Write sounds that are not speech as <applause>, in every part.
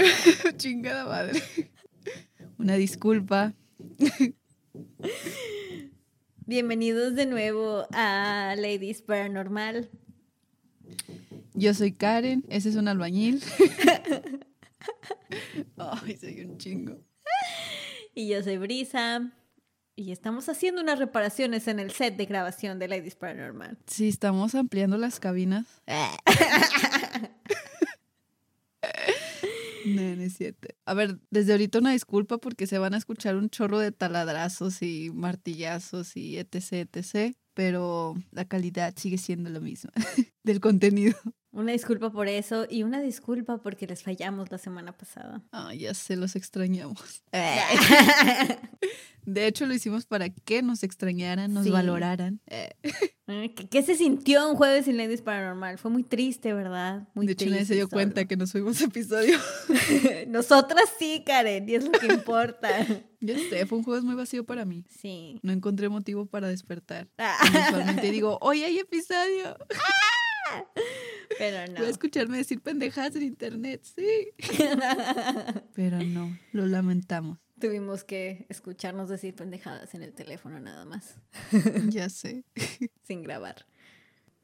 <laughs> chingada madre. Una disculpa. Bienvenidos de nuevo a Ladies Paranormal. Yo soy Karen, ese es un albañil. <laughs> Ay, soy un chingo. Y yo soy Brisa. Y estamos haciendo unas reparaciones en el set de grabación de Ladies Paranormal. Sí, estamos ampliando las cabinas. <laughs> No, no. A ver, desde ahorita una disculpa porque se van a escuchar un chorro de taladrazos y martillazos y etc, etc. Pero la calidad sigue siendo la misma <laughs> del contenido. Una disculpa por eso y una disculpa porque les fallamos la semana pasada. Ah, ya sé, los extrañamos. <laughs> <laughs> De hecho, lo hicimos para que nos extrañaran, nos Sí. valoraran. ¿Qué, qué se sintió un jueves sin Ladies Paranormal? Fue muy triste, ¿verdad? Muy de hecho, nadie se dio solo. cuenta que nos fuimos episodio. <laughs> Nosotras sí, Karen, y es lo que importa. ya sé, fue un jueves muy vacío para mí. Sí. No encontré motivo para despertar. Ah, Usualmente digo, hoy hay episodio. <laughs> Pero no. Voy a escucharme decir pendejadas en internet, sí. <laughs> Pero no, lo lamentamos. Tuvimos que escucharnos decir pendejadas en el teléfono nada más, Ya sé. <laughs> sin grabar.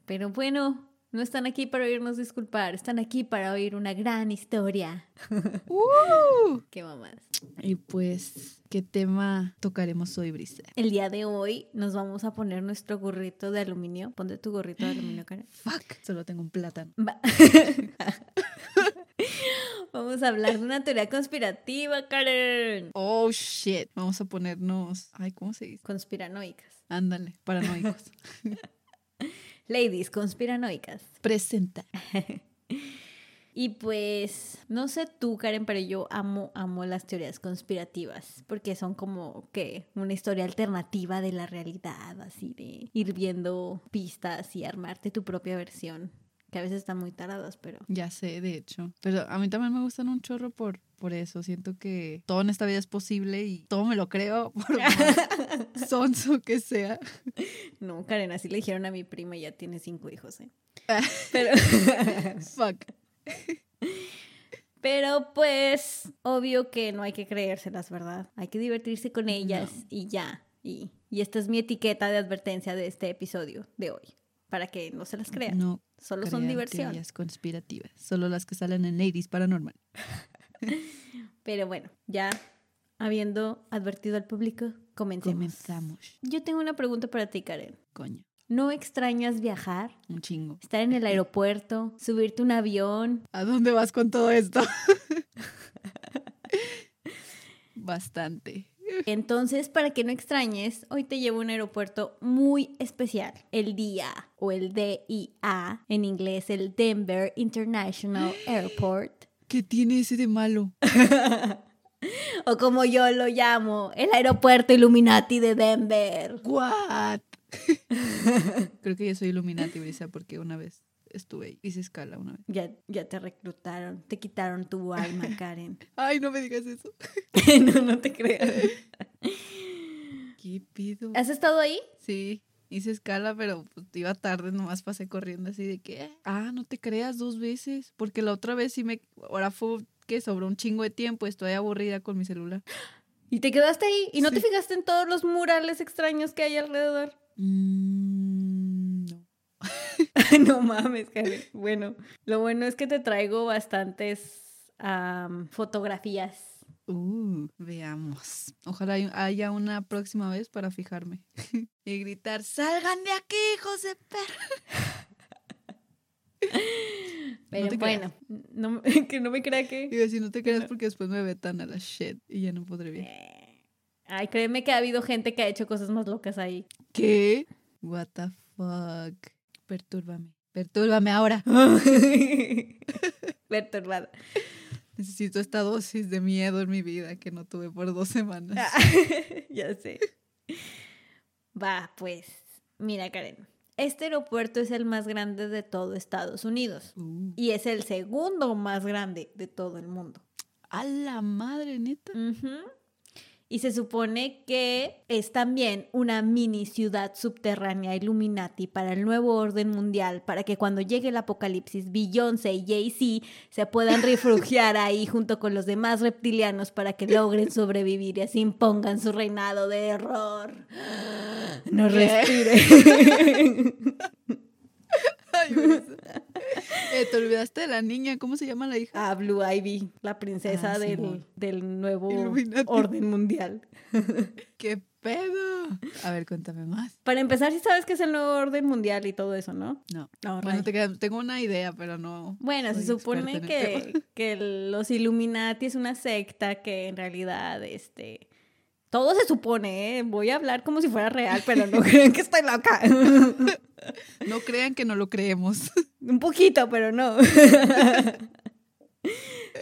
Pero bueno, no están aquí para oírnos disculpar, están aquí para oír una gran historia. <laughs> ¡Uh! Qué mamás. Y pues, ¿qué tema tocaremos hoy, Brisa? El día de hoy nos vamos a poner nuestro gorrito de aluminio. Ponte tu gorrito de aluminio, Karen. <gasps> Fuck, solo tengo un plátano. Va- <laughs> Vamos a hablar de una teoría conspirativa, Karen. Oh shit. Vamos a ponernos. Ay, ¿cómo se dice? Conspiranoicas. Ándale, paranoicos. <laughs> Ladies, conspiranoicas. Presenta. <laughs> Y pues, no sé tú, Karen, pero yo amo, amo las teorías conspirativas, porque son como que una historia alternativa de la realidad, así de ir viendo pistas y armarte tu propia versión, que a veces están muy taradas, pero... Ya sé, de hecho. Pero a mí también me gustan un chorro por, por eso. Siento que todo en esta vida es posible y todo me lo creo, <laughs> por <laughs> más sonso que sea. No, Karen, así le dijeron a mi prima, y ya tiene cinco hijos, ¿eh? <laughs> Pero... Fuck. Pero pues, obvio que no hay que creérselas, ¿verdad? Hay que divertirse con ellas y ya. Y, y esta es mi etiqueta de advertencia de este episodio de hoy, para que no se las crean. No Solo son diversión. conspirativas. Solo las que salen en Ladies Paranormal. <laughs> Pero bueno, ya habiendo advertido al público, comencemos. Comenzamos. Yo tengo una pregunta para ti, Karen. Coño, ¿No extrañas viajar? un chingo. Estar en el aeropuerto, subirte un avión. ¿A dónde vas con todo esto? <laughs> Bastante. Entonces, para que no extrañes, hoy te llevo a un aeropuerto muy especial, el DIA o el DIA, en inglés el Denver International Airport, ¿Qué tiene ese de malo? <laughs> o como yo lo llamo, el aeropuerto Illuminati de Denver. What? <laughs> Creo que yo soy Illuminati, Brisa, porque una vez estuve ahí. Hice escala una vez. Ya, ya te reclutaron, te quitaron tu alma, <laughs> Karen. Ay, no me digas eso. no, no te creas. ¿Qué pido? ¿Has estado ahí? Sí, hice escala, pero pues, iba tarde, nomás pasé corriendo así de que, ah, no te creas dos veces, porque la otra vez sí me, ahora fue que sobró un chingo de tiempo, estoy aburrida con mi celular. <gasps> ¿Y te quedaste ahí? ¿Y no te fijaste en todos los murales extraños que hay alrededor? Mm, no. <laughs> no mames, Karen. Bueno, lo bueno es que te traigo bastantes am, fotografías. Uh, veamos. Ojalá hay- haya una próxima vez para fijarme. <laughs> y gritar, salgan de aquí, hijos de perra. <laughs> Pero bueno, no, <laughs> que no me crea Y que... decir, no te creas porque después me vetan a la shit y ya no podré ver. Eh, Ay, créeme que ha habido gente que ha hecho cosas más locas ahí. ¿Qué? What the fuck. Pertúrbame. Pertúrbame ahora. Perturbada. Necesito esta dosis de miedo en mi vida que no tuve por dos semanas. <laughs> ya sé. Va, pues. Mira, Karen. Este aeropuerto es el más grande de todo Estados Unidos. Uh, Y es el segundo más grande de todo el mundo. a la madre, neta. Y se supone que es también una mini ciudad subterránea Illuminati para el nuevo orden mundial, para que cuando llegue el apocalipsis, Beyoncé y Jay-Z se puedan refugiar ahí junto con los demás reptilianos para que logren sobrevivir y así impongan su reinado de error. No respire. <laughs> <laughs> <laughs> Eh, te olvidaste de la niña, ¿cómo se llama la hija? Ah, Blue Ivy, la princesa Ah, del, del nuevo orden mundial. <laughs> ¡Qué pedo! A ver, cuéntame más. Para empezar, sí sabes que es el nuevo orden mundial y todo eso, ¿no? No. No, Bueno, Ray. te tengo una idea, pero no. Bueno, se supone que, <laughs> que los Illuminati es una secta que en realidad, este, todo se supone, ¿eh? Voy a hablar como si fuera real, pero no crean que estoy loca. No crean que no lo creemos. Un poquito, pero no. <laughs>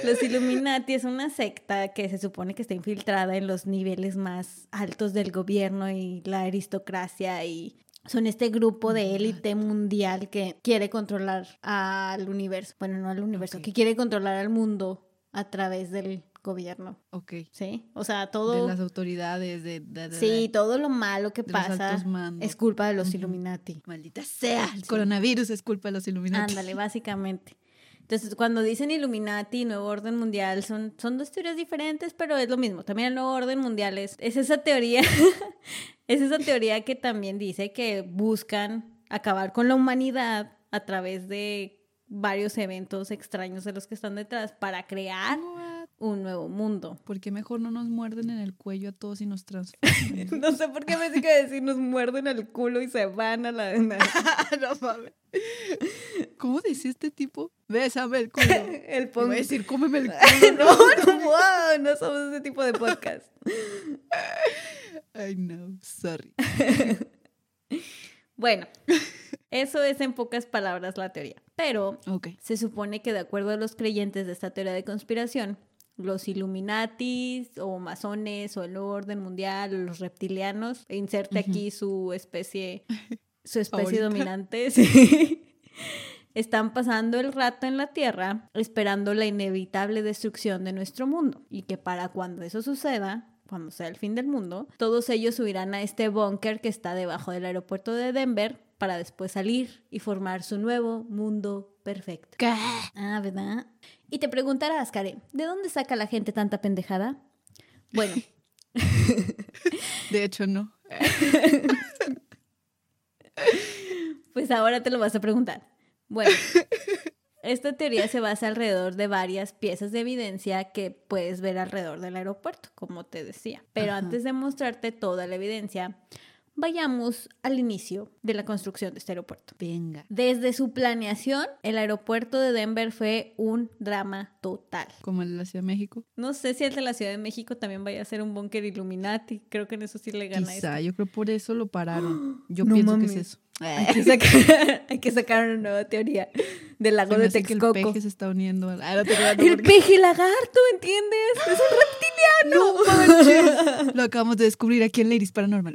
Los Illuminati es una secta que se supone que está infiltrada en los niveles más altos del gobierno y la aristocracia y son este grupo de élite mundial que quiere controlar al universo. Bueno, no al universo, que quiere controlar al mundo a través del gobierno. Ok. ¿Sí? O sea, De todo... las autoridades, de. de- de- Sí, todo lo malo que de pasa es culpa de los. Illuminati. Maldita sea. El coronavirus es culpa de los Illuminati. Ándale, <laughs> básicamente. Entonces, cuando dicen Illuminati y Nuevo Orden Mundial, son, son dos teorías diferentes, pero es lo mismo. También el Nuevo Orden Mundial es, es esa teoría, <laughs> es esa teoría que también dice que buscan acabar con la humanidad a través de varios eventos extraños de los que están detrás para crear What? Un nuevo mundo. <laughs> ¿Por qué mejor no nos muerden en el cuello a todos y nos <laughs> transforman? No sé por qué me sigue decir nos muerden el culo y se van a la... <laughs> no mames. ¿Cómo decía este tipo? Bésame el culo. el pon- voy a decir, cómeme el culo. no, no, wow, no somos ese tipo de podcast. Ay, no. Sorry. Bueno, eso es en pocas palabras la teoría. Pero se supone que de acuerdo a los creyentes de esta teoría de conspiración, los Illuminatis o masones o el orden mundial o los reptilianos, e inserte aquí su especie, su especie Favorita. dominante, <laughs> sí, están pasando el rato en la Tierra esperando la inevitable destrucción de nuestro mundo y que para cuando eso suceda, cuando sea el fin del mundo, todos ellos subirán a este búnker que está debajo del aeropuerto de Denver para después salir y formar su nuevo mundo perfecto. ¿Qué? Ah, ¿verdad? Y te preguntarás, Karen, ¿de dónde saca la gente tanta pendejada? Bueno, <laughs> De hecho, no. <laughs> pues ahora te lo vas a preguntar. Bueno, esta teoría se basa alrededor de varias piezas de evidencia que puedes ver alrededor del aeropuerto, como te decía. Pero Ajá. antes de mostrarte toda la evidencia, vayamos al inicio de la construcción de este aeropuerto. Venga. Desde su planeación, el aeropuerto de Denver fue un drama total. Como el de la Ciudad de México. No sé si el de la Ciudad de México también vaya a ser un búnker Illuminati. Creo que en eso sí le gana Quizá, este. yo creo por eso lo pararon. <gasps> Yo No pienso mames. que es eso. <laughs> Hay que, sacar, <laughs> hay que sacar una nueva teoría del lago de hace que el Texcoco. peje se está uniendo. al- Ah, no El peje lagarto, ¿entiendes? Es un reptiliano. No. <laughs> Lo acabamos de descubrir aquí en Ladies Paranormal.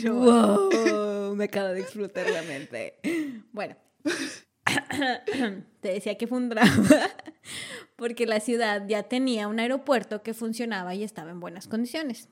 <laughs> Ay, no. Wow, me acaba de explotar la mente. Bueno, <coughs> te decía que fue un drama <laughs> porque la ciudad ya tenía un aeropuerto que funcionaba y estaba en buenas condiciones.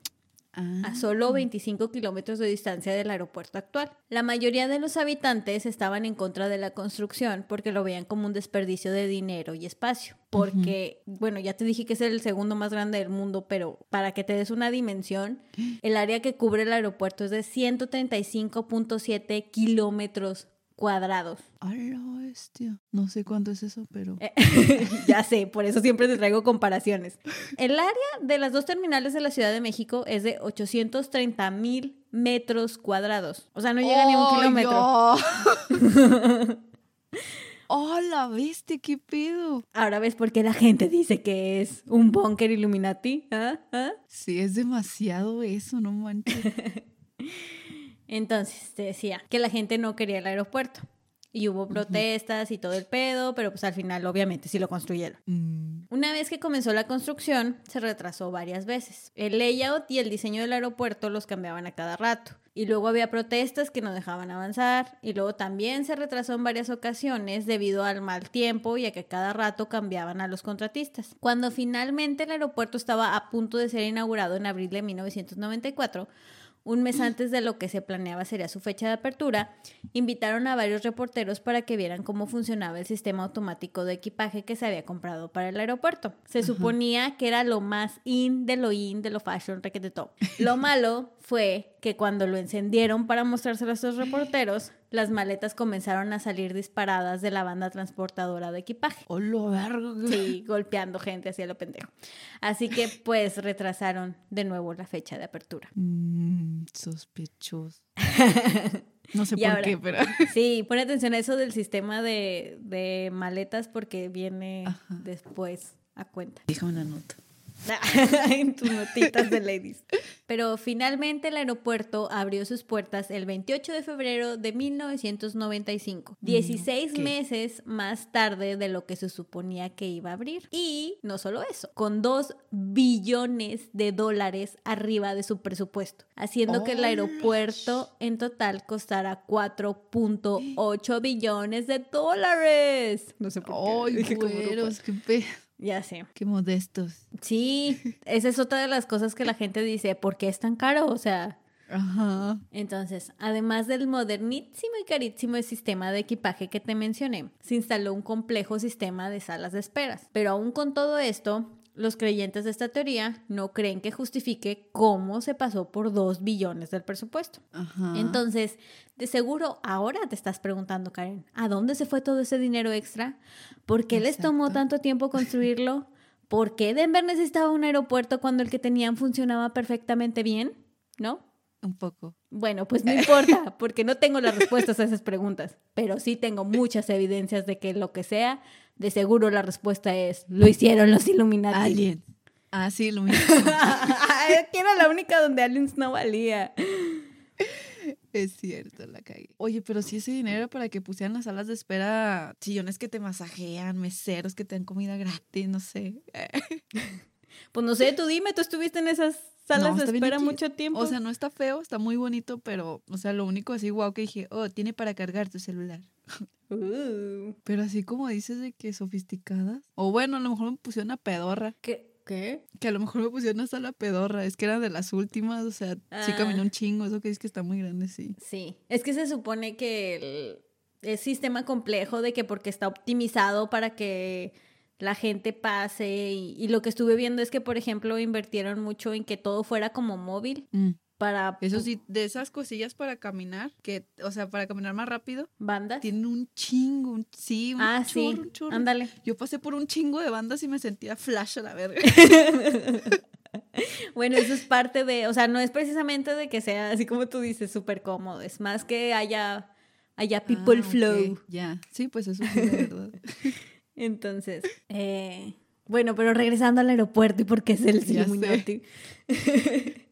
Ah, a solo 25 kilómetros de distancia del aeropuerto actual. La mayoría de los habitantes estaban en contra de la construcción porque lo veían como un desperdicio de dinero y espacio. Porque, bueno, ya te dije que es el segundo más grande del mundo, pero para que te des una dimensión, el área que cubre el aeropuerto es de 135.7 kilómetros cuadrados. A la bestia. No sé cuánto es eso, pero. Eh, <laughs> ya sé, por eso siempre te traigo comparaciones. El área de las dos terminales de la Ciudad de México es de 830 mil metros cuadrados. O sea, no llega ni a un ¡Ay, kilómetro. no! <laughs> ¡Oh, bestia! ¿Qué pedo? Ahora ves por qué la gente dice que es un búnker Illuminati. ¿Ah? ¿Ah? Sí, es demasiado eso, no manches. <laughs> Entonces, te decía que la gente no quería el aeropuerto. Y hubo protestas y todo el pedo, pero pues al final obviamente sí lo construyeron. Mm, Una vez que comenzó la construcción, se retrasó varias veces. El layout y el diseño del aeropuerto los cambiaban a cada rato. Y luego había protestas que no dejaban avanzar. Y luego también se retrasó en varias ocasiones debido al mal tiempo y a que cada rato cambiaban a los contratistas. Cuando finalmente el aeropuerto estaba a punto de ser inaugurado en abril de 1994, un mes antes de lo que se planeaba sería su fecha de apertura, invitaron a varios reporteros para que vieran cómo funcionaba el sistema automático de equipaje que se había comprado para el aeropuerto. Se suponía que era lo más in de lo in de lo fashion requete top. Lo <laughs> malo fue que cuando lo encendieron para mostrárselo a estos reporteros, las maletas comenzaron a salir disparadas de la banda transportadora de equipaje. ¡Hola, verga! Sí, golpeando gente hacia lo pendejo. Así que pues retrasaron de nuevo la fecha de apertura. Mm, sospechoso. <laughs> No sé Y por ahora- qué, pero. <laughs> Sí, pon atención a eso del sistema de, de maletas porque viene Ajá. después a cuenta. Déjame una nota. <laughs> en tus notitas de ladies. Pero finalmente el aeropuerto abrió sus puertas el 28 de febrero de 1995, 16 ok. meses más tarde de lo que se suponía que iba a abrir. Y no solo eso, con 2 billones de dólares arriba de su presupuesto, haciendo que el aeropuerto en total costara 4.8 billones de dólares. No sé por qué. ¡Ay, güeros! ¡Qué. Ya sé. ¡Qué modestos! Sí, <laughs> esa es otra de las cosas que la gente dice, ¿por qué es tan caro? O sea, Ajá. entonces, además del modernísimo y carísimo sistema de equipaje que te mencioné, se instaló un complejo sistema de salas de esperas. Pero aún con todo esto, los creyentes de esta teoría no creen que justifique cómo se pasó por 2 billones del presupuesto. Ajá. Entonces, de seguro ahora te estás preguntando, Karen, ¿a dónde se fue todo ese dinero extra? ¿Por qué les tomó tanto tiempo construirlo? ¿Por qué Denver necesitaba un aeropuerto cuando el que tenían funcionaba perfectamente bien? ¿No? Un poco. Bueno, pues no importa, <laughs> porque no tengo las respuestas a esas preguntas, pero sí tengo muchas evidencias de que lo que sea, de seguro la respuesta es, lo hicieron los Illuminati. Alien. Ah, sí, mismo. que <laughs> <laughs> era la única donde aliens no valía. es cierto, la cagué. Oye, pero si ese dinero era para que pusieran las salas de espera, sillones que te masajean, meseros que te dan comida gratis, no sé. Pues no sé, tú dime, tú estuviste en esas salas No, de espera mucho tiempo. O sea, no está feo, está muy bonito, pero, o sea, lo único así guau que dije, oh, tiene para cargar tu celular. <laughs> Uh, Pero así como dices de que sofisticadas. O bueno, a lo mejor me pusieron una pedorra. ¿Qué? ¿Qué? Que a lo mejor me pusieron hasta la pedorra. Es que era de las últimas, o sea, sí Ah. caminó un chingo. Eso que dices que está muy grande, sí. Sí, es que se supone que el, el sistema complejo de que porque está optimizado para que la gente pase y, y lo que estuve viendo es que, por ejemplo, invirtieron mucho en que todo fuera como móvil Mm. para Eso sí, de esas cosillas para caminar, que, o sea, para caminar más rápido, bandas. tienen un chingo, un, sí, un Ah, sí, un chorro. ándale. Yo pasé por un chingo de bandas y me sentía flash a la verga. <laughs> Bueno, eso es parte de, o sea, no es precisamente de que sea así como tú dices, súper cómodo, es más que haya, haya people Ah, flow. Ya, sí, pues eso sí, la verdad. <laughs> Entonces, eh, bueno, pero regresando al aeropuerto y porque es el <laughs> sé. Illuminati. <laughs>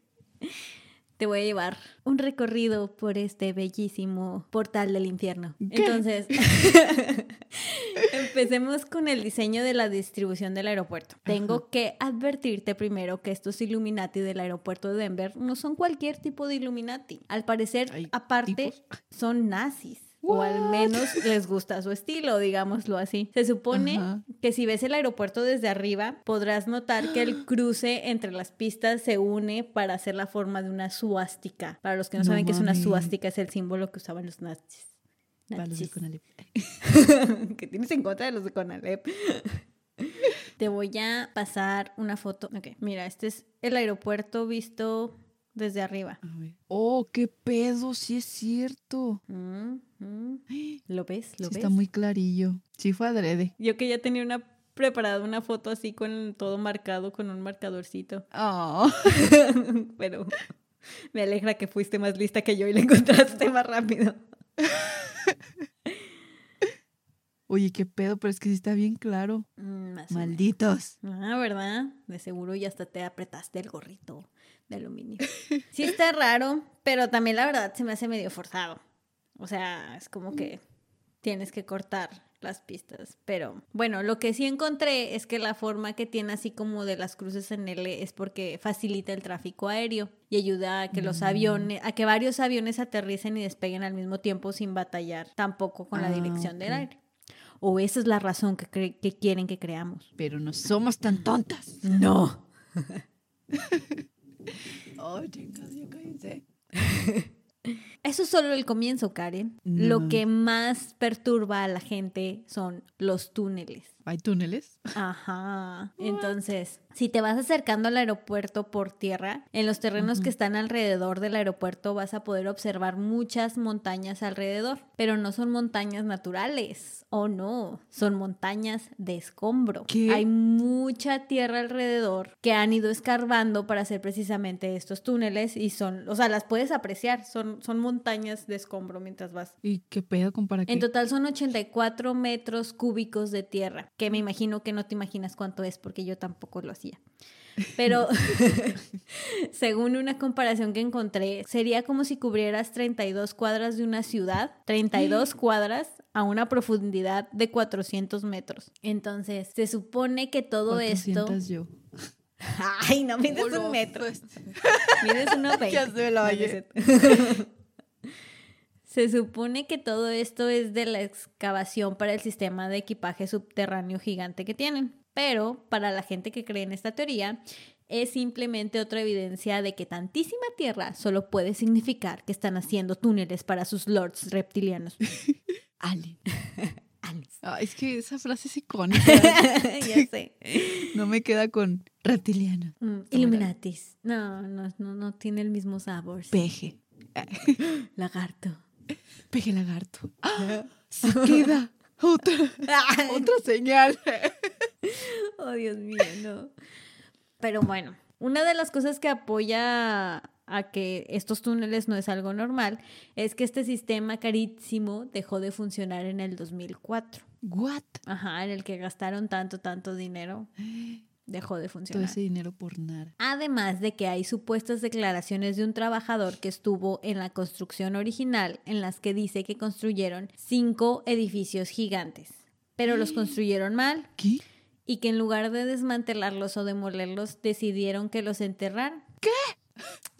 Te voy a llevar un recorrido por este bellísimo portal del infierno. ¿Qué? Entonces, <laughs> empecemos con el diseño de la distribución del aeropuerto. Tengo que advertirte primero que estos Illuminati del aeropuerto de Denver no son cualquier tipo de Illuminati. Al parecer, aparte, tipos. son nazis. O al menos les gusta su estilo, digámoslo así. Se supone que si ves el aeropuerto desde arriba, podrás notar que el <gasps> cruce entre las pistas se une para hacer la forma de una suástica. Para los que no, No saben qué es una suástica, es el símbolo que usaban los nazis. Para los de. <laughs> ¿Qué tienes en contra de los de Conalep? <laughs> Te voy a pasar una foto. Ok, mira, este es el aeropuerto visto desde arriba. A ver. Oh, qué pedo, sí es cierto. Mm, mm. ¿Lo ves? ¿Lo Sí ves? está muy clarillo. Sí fue adrede. Yo que ya tenía una preparada una foto así con todo marcado con un marcadorcito. Oh. <laughs> Pero me alegra que fuiste más lista que yo y la encontraste más rápido. <laughs> Oye, qué pedo, pero es que sí está bien claro. Mm. Malditos. Ah, ¿verdad? De seguro ya hasta te apretaste el gorrito de aluminio. Sí está raro, pero también la verdad se me hace medio forzado. O sea, es como que tienes que cortar las pistas. Pero bueno, lo que sí encontré es que la forma que tiene así como de las cruces en L es porque facilita el tráfico aéreo y ayuda a que los Mm. aviones, a que varios aviones aterricen y despeguen al mismo tiempo sin batallar tampoco con la Ah, dirección del ok. aire. O esa es la razón que, cre- que quieren que creamos. Pero no somos tan tontas. No. <laughs> Oh, chicas, ya cállense. Eso es solo el comienzo, Karen. Lo que más perturba a la gente son los túneles. ¿Hay túneles? <laughs> Ajá. Entonces, si te vas acercando al aeropuerto por tierra, en los terrenos que están alrededor del aeropuerto vas a poder observar muchas montañas alrededor, pero no son montañas naturales. Oh, no, son montañas de escombro. ¿Qué? Hay mucha tierra alrededor que han ido escarbando para hacer precisamente estos túneles y son, o sea, las puedes apreciar, son, son montañas de escombro mientras vas. ¿Y qué pedo con para qué? En total son 84 metros cúbicos de tierra, que me imagino que no te imaginas cuánto es porque yo tampoco lo hacía. Pero <laughs> <laughs> según una comparación que encontré, sería como si cubrieras 32 cuadras de una ciudad, 32 <gasps> cuadras a una profundidad de 400 metros. Entonces, se supone que todo esto... 400 yo. <laughs> Ay, no mides un metro. pues. Mides unos 20. ¿Qué hace la No, no oye? es cierto. Se supone que todo esto es de la excavación para el sistema de equipaje subterráneo gigante que tienen. Pero para la gente que cree en esta teoría, es simplemente otra evidencia de que tantísima tierra solo puede significar que están haciendo túneles para sus lords reptilianos. <laughs> Ah, <laughs> es que esa frase es icónica. <laughs> ya sé. no me queda con reptiliano. Mm, Illuminatis. No, no, no, no tiene el mismo sabor. Peje. Lagarto. Peje lagarto. ¡Ah! Se queda. Otra, <laughs> otra señal. Oh, Dios mío, no. Pero bueno, una de las cosas que apoya a que estos túneles no es algo normal es que este sistema carísimo dejó de funcionar en el 2004. What? Ajá, en el que gastaron tanto, tanto dinero, <gasps> dejó de Todo funcionar. ese dinero por nada. Además de que hay supuestas declaraciones de un trabajador que estuvo en la construcción original en las que dice que construyeron cinco edificios gigantes, pero los construyeron mal ¿Qué? y que en lugar de desmantelarlos o demolerlos decidieron que los enterraran. ¿Qué?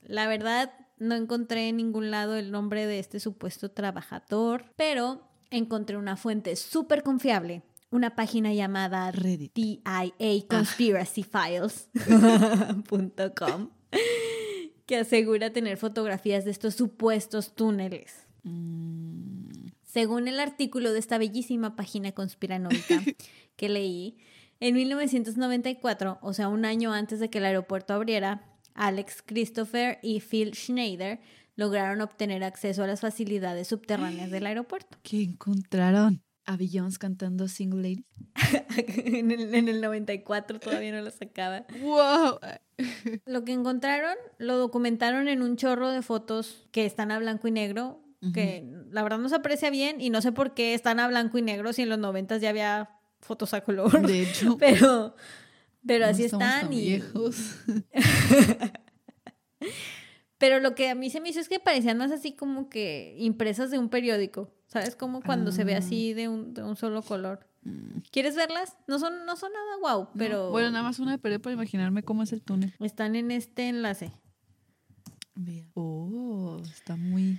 La verdad, no encontré en ningún lado el nombre de este supuesto trabajador, pero encontré una fuente súper confiable, una página llamada Reddit. DIA conspiracyfiles.com <laughs> que asegura tener fotografías de estos supuestos túneles. Mm, Según el artículo de esta bellísima página conspiranoica <laughs> que leí, en 1994, o sea, un año antes de que el aeropuerto abriera, Alex Christopher y Phil Schneider lograron obtener acceso a las facilidades subterráneas del <gasps> aeropuerto. ¿Qué encontraron? A Beyoncé cantando Single Lady. <laughs> en, el, en el 94 todavía no lo sacaba. ¡Wow! Lo que encontraron lo documentaron en un chorro de fotos que están a blanco y negro, que la verdad no se aprecia bien y no sé por qué están a blanco y negro si en los 90 ya había fotos a color. De hecho, <laughs> Pero, pero no así están tan y... viejos. <laughs> Pero lo que a mí se me hizo es que parecían más así como que impresas de un periódico. ¿Sabes? Como cuando se ve Ah. así de un, de un solo color. Mm, ¿Quieres verlas? No son, no son nada guau, no. pero Bueno, nada más una de perder para imaginarme cómo es el túnel. están en este enlace. Vea. Oh, está muy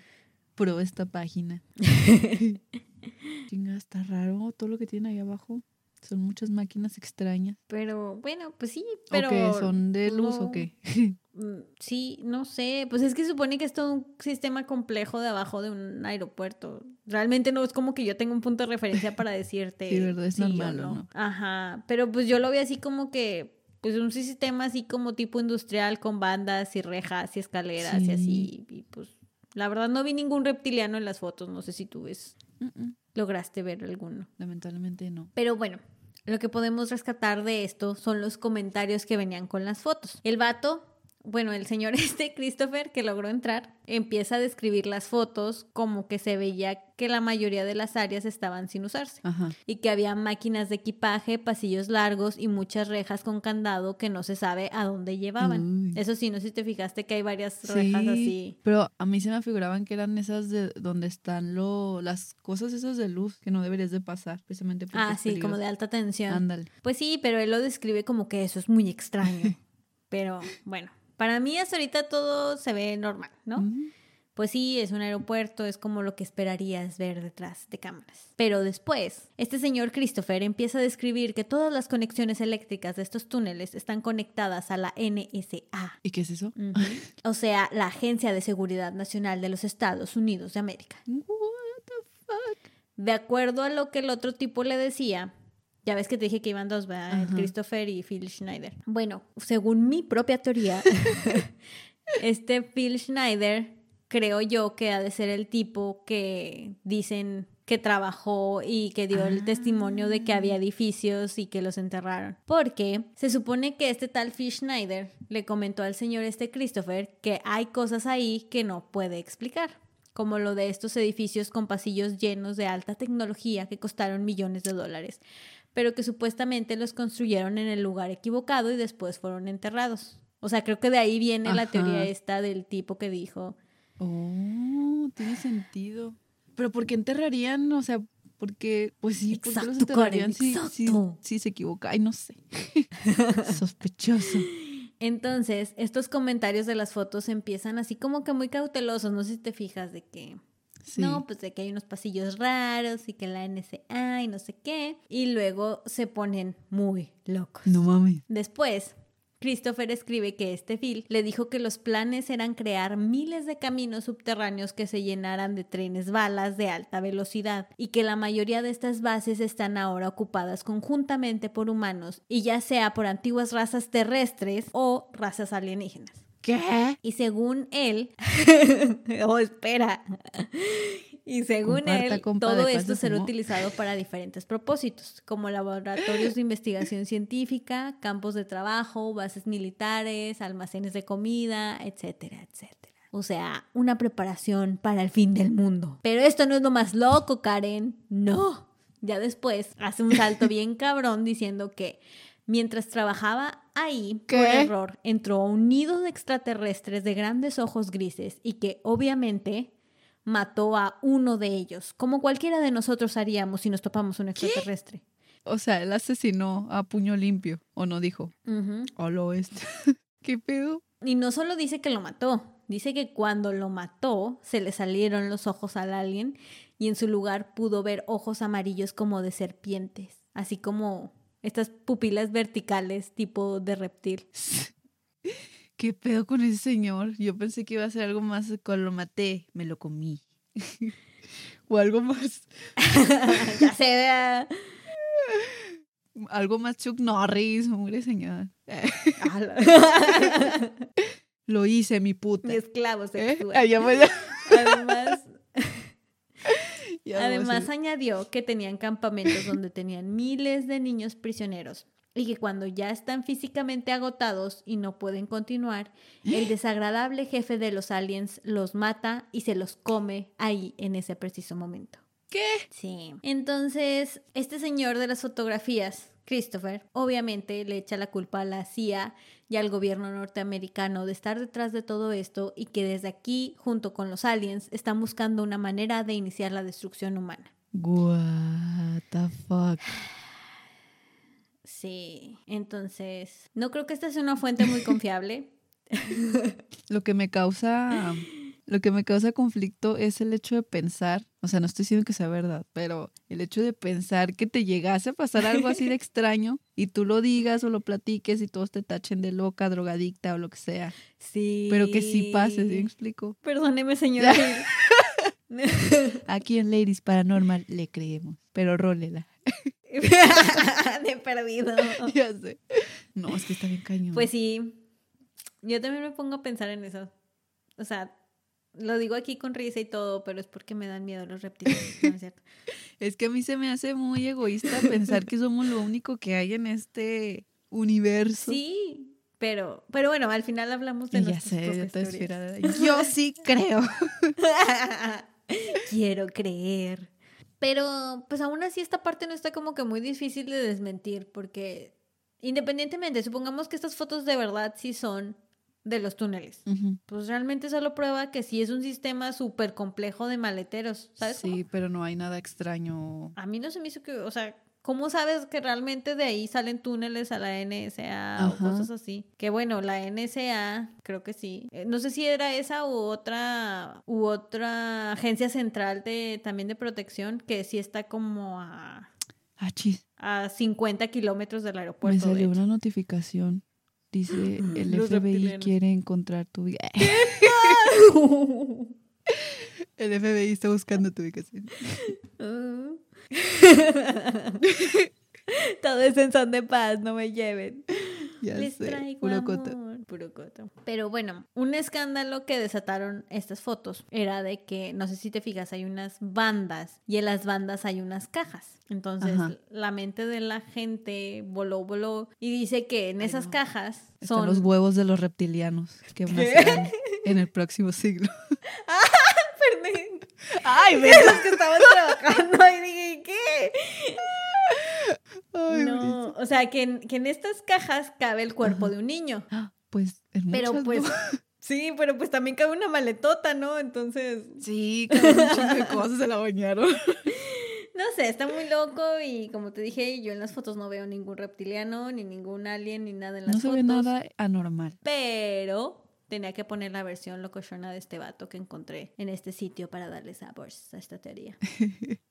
pro esta página. <laughs> Chinga, está raro todo lo que tiene ahí abajo. Son muchas máquinas extrañas. Pero bueno, pues sí, pero... ¿O qué? ¿Son de luz no- o qué? <laughs> Mm, Sí, no sé. Pues es que supone que es todo un sistema complejo de abajo de un aeropuerto. Realmente no es como que yo tenga un punto de referencia para <laughs> decirte. Sí, ¿verdad? Es sí normal, ¿o no? Ajá. Pero pues yo lo vi así como que, pues un sistema así como tipo industrial con bandas y rejas y escaleras y Sí. así. Y pues la verdad no vi ningún reptiliano en las fotos. No sé si tú ves, lograste ver alguno. Lamentablemente no. Pero bueno, lo que podemos rescatar de esto son los comentarios que venían con las fotos. El vato, bueno, el señor <laughs> este, Christopher, que logró entrar, empieza a describir las fotos como que se veía que la mayoría de las áreas estaban sin usarse Ajá. y que había máquinas de equipaje, pasillos largos y muchas rejas con candado que no se sabe a dónde llevaban. Uy. Eso sí, no sé si te fijaste que hay varias rejas Sí, así. Pero a mí se me figuraban que eran esas de donde están lo, las cosas esas de luz que no deberías de pasar, precisamente porque Ah, es sí, como de alta tensión. Ándale. Pues sí, pero él lo describe como que eso es muy extraño. <laughs> pero bueno, para mí hasta ahorita todo se ve normal, ¿no? Pues sí, es un aeropuerto, es como lo que esperarías ver detrás de cámaras. Pero después, este señor Christopher empieza a describir que todas las conexiones eléctricas de estos túneles están conectadas a la NSA. ¿Y qué es eso? O sea, la Agencia de Seguridad Nacional de los Estados Unidos de América. What the fuck? De acuerdo a lo que el otro tipo le decía, ya ves que te dije que iban dos, ¿verdad? Ajá. Christopher y Phil Schneider. Bueno, según mi propia teoría, <laughs> este Phil Schneider creo yo que ha de ser el tipo que dicen que trabajó y que dio el testimonio de que había edificios y que los enterraron. Porque se supone que este tal Phil Schneider le comentó al señor este Christopher que hay cosas ahí que no puede explicar como lo de estos edificios con pasillos llenos de alta tecnología que costaron millones de dólares, pero que supuestamente los construyeron en el lugar equivocado y después fueron enterrados. O sea, creo que de ahí viene la teoría esta del tipo que dijo, Oh, tiene sentido. Pero ¿por qué enterrarían? O sea, porque, pues sí, ¿por qué los Exacto, Karen, enterrarían si, si, exacto. si se equivoca? Ay, no sé. <laughs> Sospechoso. Entonces, estos comentarios de las fotos empiezan así como que muy cautelosos, no sé si te fijas de que Sí. no, pues de que hay unos pasillos raros y que la NSA y no sé qué, y luego se ponen muy locos. No mames. Después, Christopher escribe que este Phil le dijo que los planes eran crear miles de caminos subterráneos que se llenaran de trenes balas de alta velocidad y que la mayoría de estas bases están ahora ocupadas conjuntamente por humanos y ya sea por antiguas razas terrestres o razas alienígenas. ¿Qué? Y según él, <laughs> oh, espera. Y según Comparta, él, compa, todo esto se será utilizado para diferentes propósitos, como laboratorios de investigación científica, campos de trabajo, bases militares, almacenes de comida, etcétera, etcétera. O sea, una preparación para el fin del mundo. Pero esto no es lo más loco, Karen. No. Ya después hace un salto <laughs> bien cabrón diciendo que mientras trabajaba ahí, por error, entró a un nido de extraterrestres de grandes ojos grises y que obviamente mató a uno de ellos, como cualquiera de nosotros haríamos si nos topamos un extraterrestre. O sea, él asesinó a puño limpio. ¿O no dijo? Ujú. O lo. <laughs> ¿Qué pedo? Y no solo dice que lo mató, dice que cuando lo mató se le salieron los ojos al alien y en su lugar pudo ver ojos amarillos como de serpientes, así como estas pupilas verticales tipo de reptil. <laughs> ¿Qué pedo con ese señor? Yo pensé que iba a ser algo más con lo maté, me lo comí. <laughs> o algo más, <laughs> ya se vea. algo más Chuck Norris, hombre señor. <laughs> Lo hice, mi puta. Un esclavo ¿Eh? sexual. Ya voy a- Además, Además añadió que tenían campamentos donde tenían miles de niños prisioneros y que cuando ya están físicamente agotados y no pueden continuar, el desagradable jefe de los aliens los mata y se los come ahí en ese preciso momento. ¿Qué? Sí. Entonces, este señor de las fotografías, Christopher, obviamente le echa la culpa a la CIA y al gobierno norteamericano de estar detrás de todo esto y que desde aquí, junto con los aliens, están buscando una manera de iniciar la destrucción humana. What the fuck. Sí. Entonces, no creo que esta sea una fuente muy confiable. <laughs> Lo que me causa lo que me causa conflicto es el hecho de pensar, o sea, no estoy diciendo que sea verdad, pero el hecho de pensar que te llegase a pasar algo así de <laughs> extraño y tú lo digas o lo platiques y todos te tachen de loca, drogadicta o lo que sea, Sí. pero que sí pase, ¿sí me explico? Perdóneme, señora. <laughs> Aquí en Ladies Paranormal le creemos, pero rólela. <laughs> de perdido. <laughs> ya sé. No, es que está bien cañón. Pues sí, yo también me pongo a pensar en eso. O sea, lo digo aquí con risa y todo, pero es porque me dan miedo los reptiles. No es cierto. <laughs> Es que a mí se me hace muy egoísta pensar que somos lo único que hay en este universo. Sí, Pero, pero bueno, al final hablamos de ya sé. Yo sí creo. Quiero creer. Pero, pues aún así esta parte no está como que muy difícil de desmentir, porque independientemente, supongamos que estas fotos de verdad sí son de los túneles. Pues realmente solo prueba que sí es un sistema súper complejo de maleteros, ¿sabes? Sí, pero no hay nada extraño. A mí no se me hizo que, o sea, ¿cómo sabes que realmente de ahí salen túneles a la NSA o cosas así? Que bueno, la NSA, creo que sí. Eh, No sé si era esa u otra, u otra agencia central de también de protección que sí está como a, Ah, a 50 kilómetros del Me aeropuerto. de salió una notificación. Dice, <clears throat> el Los FBI reptilianos. quiere encontrar tu. <laughs> El FBI está buscando tu ubicación. <laughs> <laughs> Todo es en son de paz, no me lleven. Ya Les sé, traigo puro amor. coto. Puro coto. Pero bueno, un escándalo que desataron estas fotos era de que, no sé si te fijas, hay unas bandas y en las bandas hay unas cajas. Entonces, Ajá. la mente de la gente voló, voló y dice que en Ay, esas no. cajas Están son... los huevos de los reptilianos que ¿Qué? nacerán en el próximo siglo. <laughs> ¡Ay, <laughs> De los que estaban trabajando y dije, ¿qué? Ay, No, o sea, que en, que en estas cajas cabe el cuerpo Ajá. de un niño. Ah, Pues en Pero muchas, pues, ¿no? sí, pero pues también cabe una maletota, ¿no? Entonces, Sí, un chingo de cosas se la bañaron. no sé, está muy loco y como te dije, yo en las fotos no veo ningún reptiliano, ni ningún alien, ni nada en las No se fotos. ve nada anormal. Pero tenía que poner la versión locochona de este vato que encontré en este sitio para darle sabores a esta teoría. <laughs>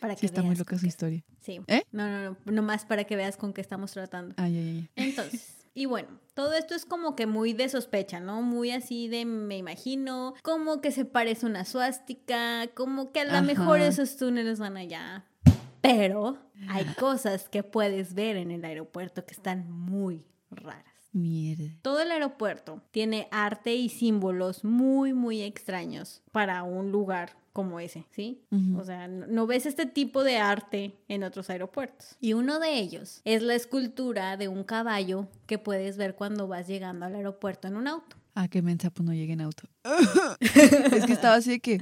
Para que Sí, está muy loca su historia. Sí. ¿Eh? No, no, no, nomás para que veas con qué estamos tratando. Ay, ay, ay. Entonces, y bueno, todo esto es como que muy de sospecha, ¿no? Muy así de me imagino, como que se parece una suástica, como que a lo mejor esos túneles van allá. Pero hay cosas que puedes ver en el aeropuerto que están muy raras. Mierda. Todo el aeropuerto tiene arte y símbolos muy, muy extraños para un lugar como ese, ¿sí? O sea, no, no ves este tipo de arte en otros aeropuertos. Y uno de ellos es la escultura de un caballo que puedes ver cuando vas llegando al aeropuerto en un auto. Ah, qué mensa, pues no llegué en auto. <laughs> es que estaba así de que.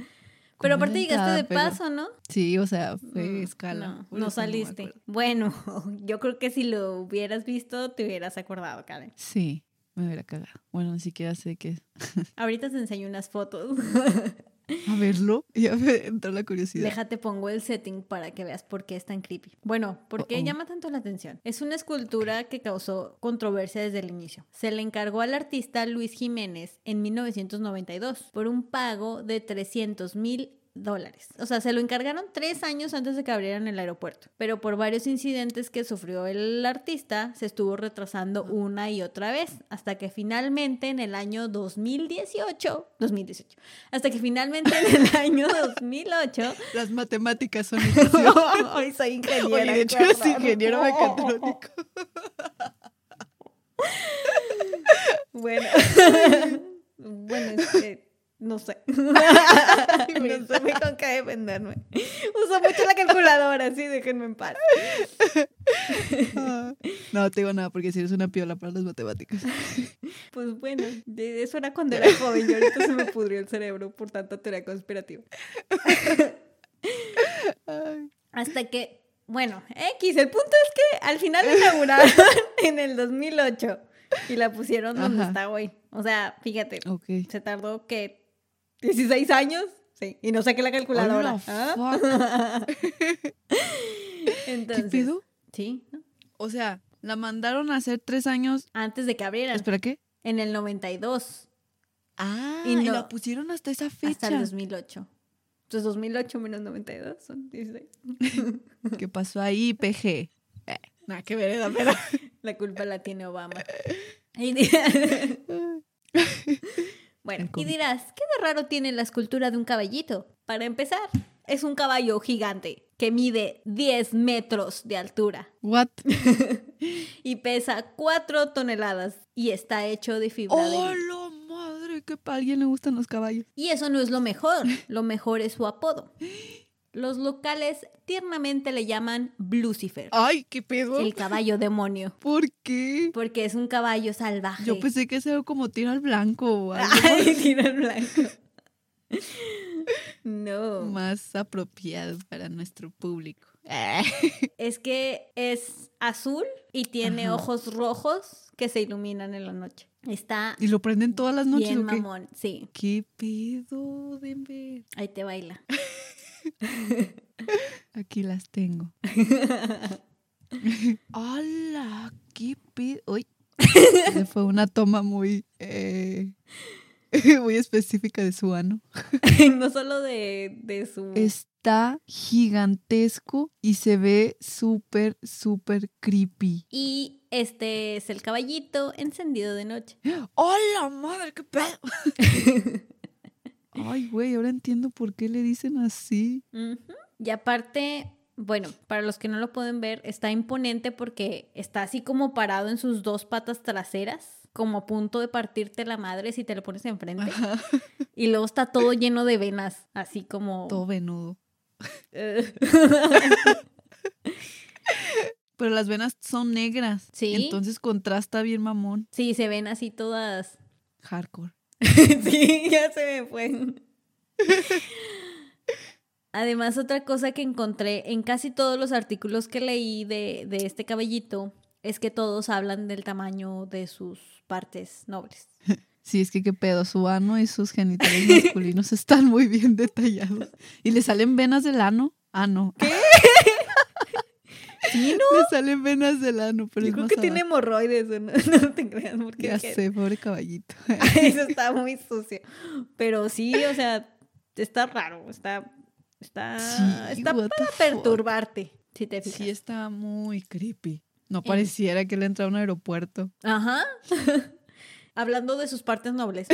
Pero aparte llegaste lentada, de pero- paso, ¿no? Sí, o sea, fue Mm, escala. No, saliste. bueno, <laughs> yo creo que si lo hubieras visto, te hubieras acordado, Karen. sí, me hubiera cagado. Bueno, ni siquiera sé qué es. <laughs> Ahorita te enseño unas fotos. <laughs> A verlo. Ya me entró la curiosidad. Déjate pongo el setting para que veas por qué es tan creepy. Bueno, ¿por qué llama tanto la atención? Es una escultura que causó controversia desde el inicio. Se le encargó al artista Luis Jiménez en 1992 por un pago de 300 mil dólares. O sea, se lo encargaron tres años antes de que abrieran el aeropuerto. Pero por varios incidentes que sufrió el artista, se estuvo retrasando una y otra vez. Hasta que finalmente en el año 2018, 2018, hasta que finalmente en el <laughs> año 2008 Las matemáticas son. Hoy <laughs> soy ingeniera. Oye, de hecho es ingeniero <laughs> mecatrónico. Bueno. bueno, este, no sé. <laughs> <laughs> no sé muy con qué defenderme. Uso mucho la calculadora, sí, déjenme en paz. Ah, No te digo nada porque si eres una piola para las matemáticas. <laughs> Pues bueno, eso era cuando era joven y ahorita se me pudrió el cerebro por tanta teoría conspirativa. Hasta que, bueno, X, el punto es que al final la inauguraron en el 2008 y la pusieron donde Ajá. está hoy. O sea, fíjate, ok. se tardó que 16 años. Sí, y no saqué la calculadora. ¿Ah? <laughs> ¿Qué pedo? Sí, ¿no? O sea, la mandaron a hacer tres años. antes de que abrieran, ¿Espera qué? en el 92 Ah, Y y, no- la pusieron hasta esa fecha. hasta el 2008. Entonces 2008 menos 92 son 16. <laughs> ¿Qué pasó ahí, PG? Eh, nada que ver, pero. <laughs> La culpa la tiene Obama. Bueno, y dirás, ¿qué de raro tiene la escultura de un caballito? Para empezar, es un caballo gigante que mide 10 metros de altura What? <laughs> y pesa 4 toneladas y está hecho de fibra de ¡Oh, vidrio. la madre! Que a alguien le gustan los caballos. Y eso no es lo mejor, lo mejor es su apodo. <laughs> Los locales tiernamente le llaman Lucifer, Ay, qué pedo. el caballo demonio, <laughs> ¿Por qué? porque es un caballo salvaje. Yo pensé que es algo como tiro al blanco o <laughs> algo Ay, tiro al blanco. <laughs> No. más apropiado para nuestro público. Es que es azul y tiene Ajá. ojos rojos que se iluminan en la noche. Está ¿Y lo prenden todas las noches bien o qué? mamón. Sí, ¿Qué pedo, Denver? ahí te baila. <laughs> Aquí las tengo. <laughs> ¡Hala! ¿Qué pedo? Uy. Fue una toma muy, eh, <laughs> muy específica de su ano. no solo de, de su... Está gigantesco y se ve súper, súper creepy. Y este es el caballito encendido de noche. <gasps> ¡Hola, madre! ¡Qué pedo! Ay, güey, ahora entiendo por qué le dicen así. Y aparte, bueno, para los que no lo pueden ver, está imponente porque está así como parado en sus dos patas traseras, como a punto de partirte la madre si te lo pones enfrente. Ajá. <laughs> Y luego está todo lleno de venas, así como... Todo venudo. <laughs> Pero las venas son negras. Sí. Entonces contrasta bien mamón. sí, se ven así todas... Hardcore. <laughs> sí, ya se me fue. Además, otra cosa que encontré en casi todos los artículos que leí de, de este caballito es que todos hablan del tamaño de sus partes nobles. <laughs> Sí, es que qué pedo, su ano y sus genitales masculinos <laughs> están muy bien detallados. Y le salen venas del ano. Ah, no. Sí, ¿no? Le salen venas del ano, pero Yo es creo más que tiene hemorroides, ¿o ¿no? <laughs> No te creas, porque Ya que- sé, pobre caballito. <laughs> eso está muy sucio. Pero sí, o sea, está raro, está... Está, Sí, está para perturbarte, si te fijas. Sí, está muy creepy. No pareciera que le entra a un aeropuerto. Ajá. <laughs> Hablando de sus partes nobles.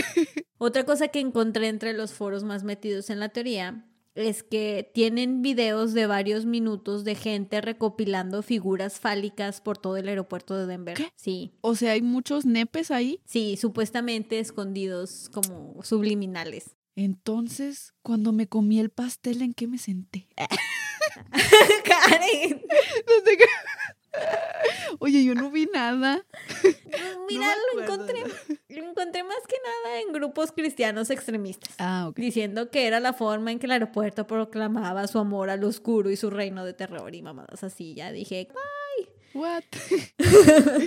Otra cosa que encontré entre los foros más metidos en la teoría es que tienen videos de varios minutos de gente recopilando figuras fálicas por todo el aeropuerto de Denver. ¿Qué? Sí. O sea, hay muchos nepes ahí. Sí, supuestamente escondidos como subliminales. Entonces, cuando me comí el pastel, ¿en qué me senté? <laughs> Karen, <laughs> No sé qué- <laughs> Oye, yo no vi nada. mira, lo encontré. Lo encontré más que nada en grupos cristianos extremistas. Ah, ok. diciendo que era la forma en que el aeropuerto proclamaba su amor al oscuro y su reino de terror y mamadas así. Ya dije, What? <laughs>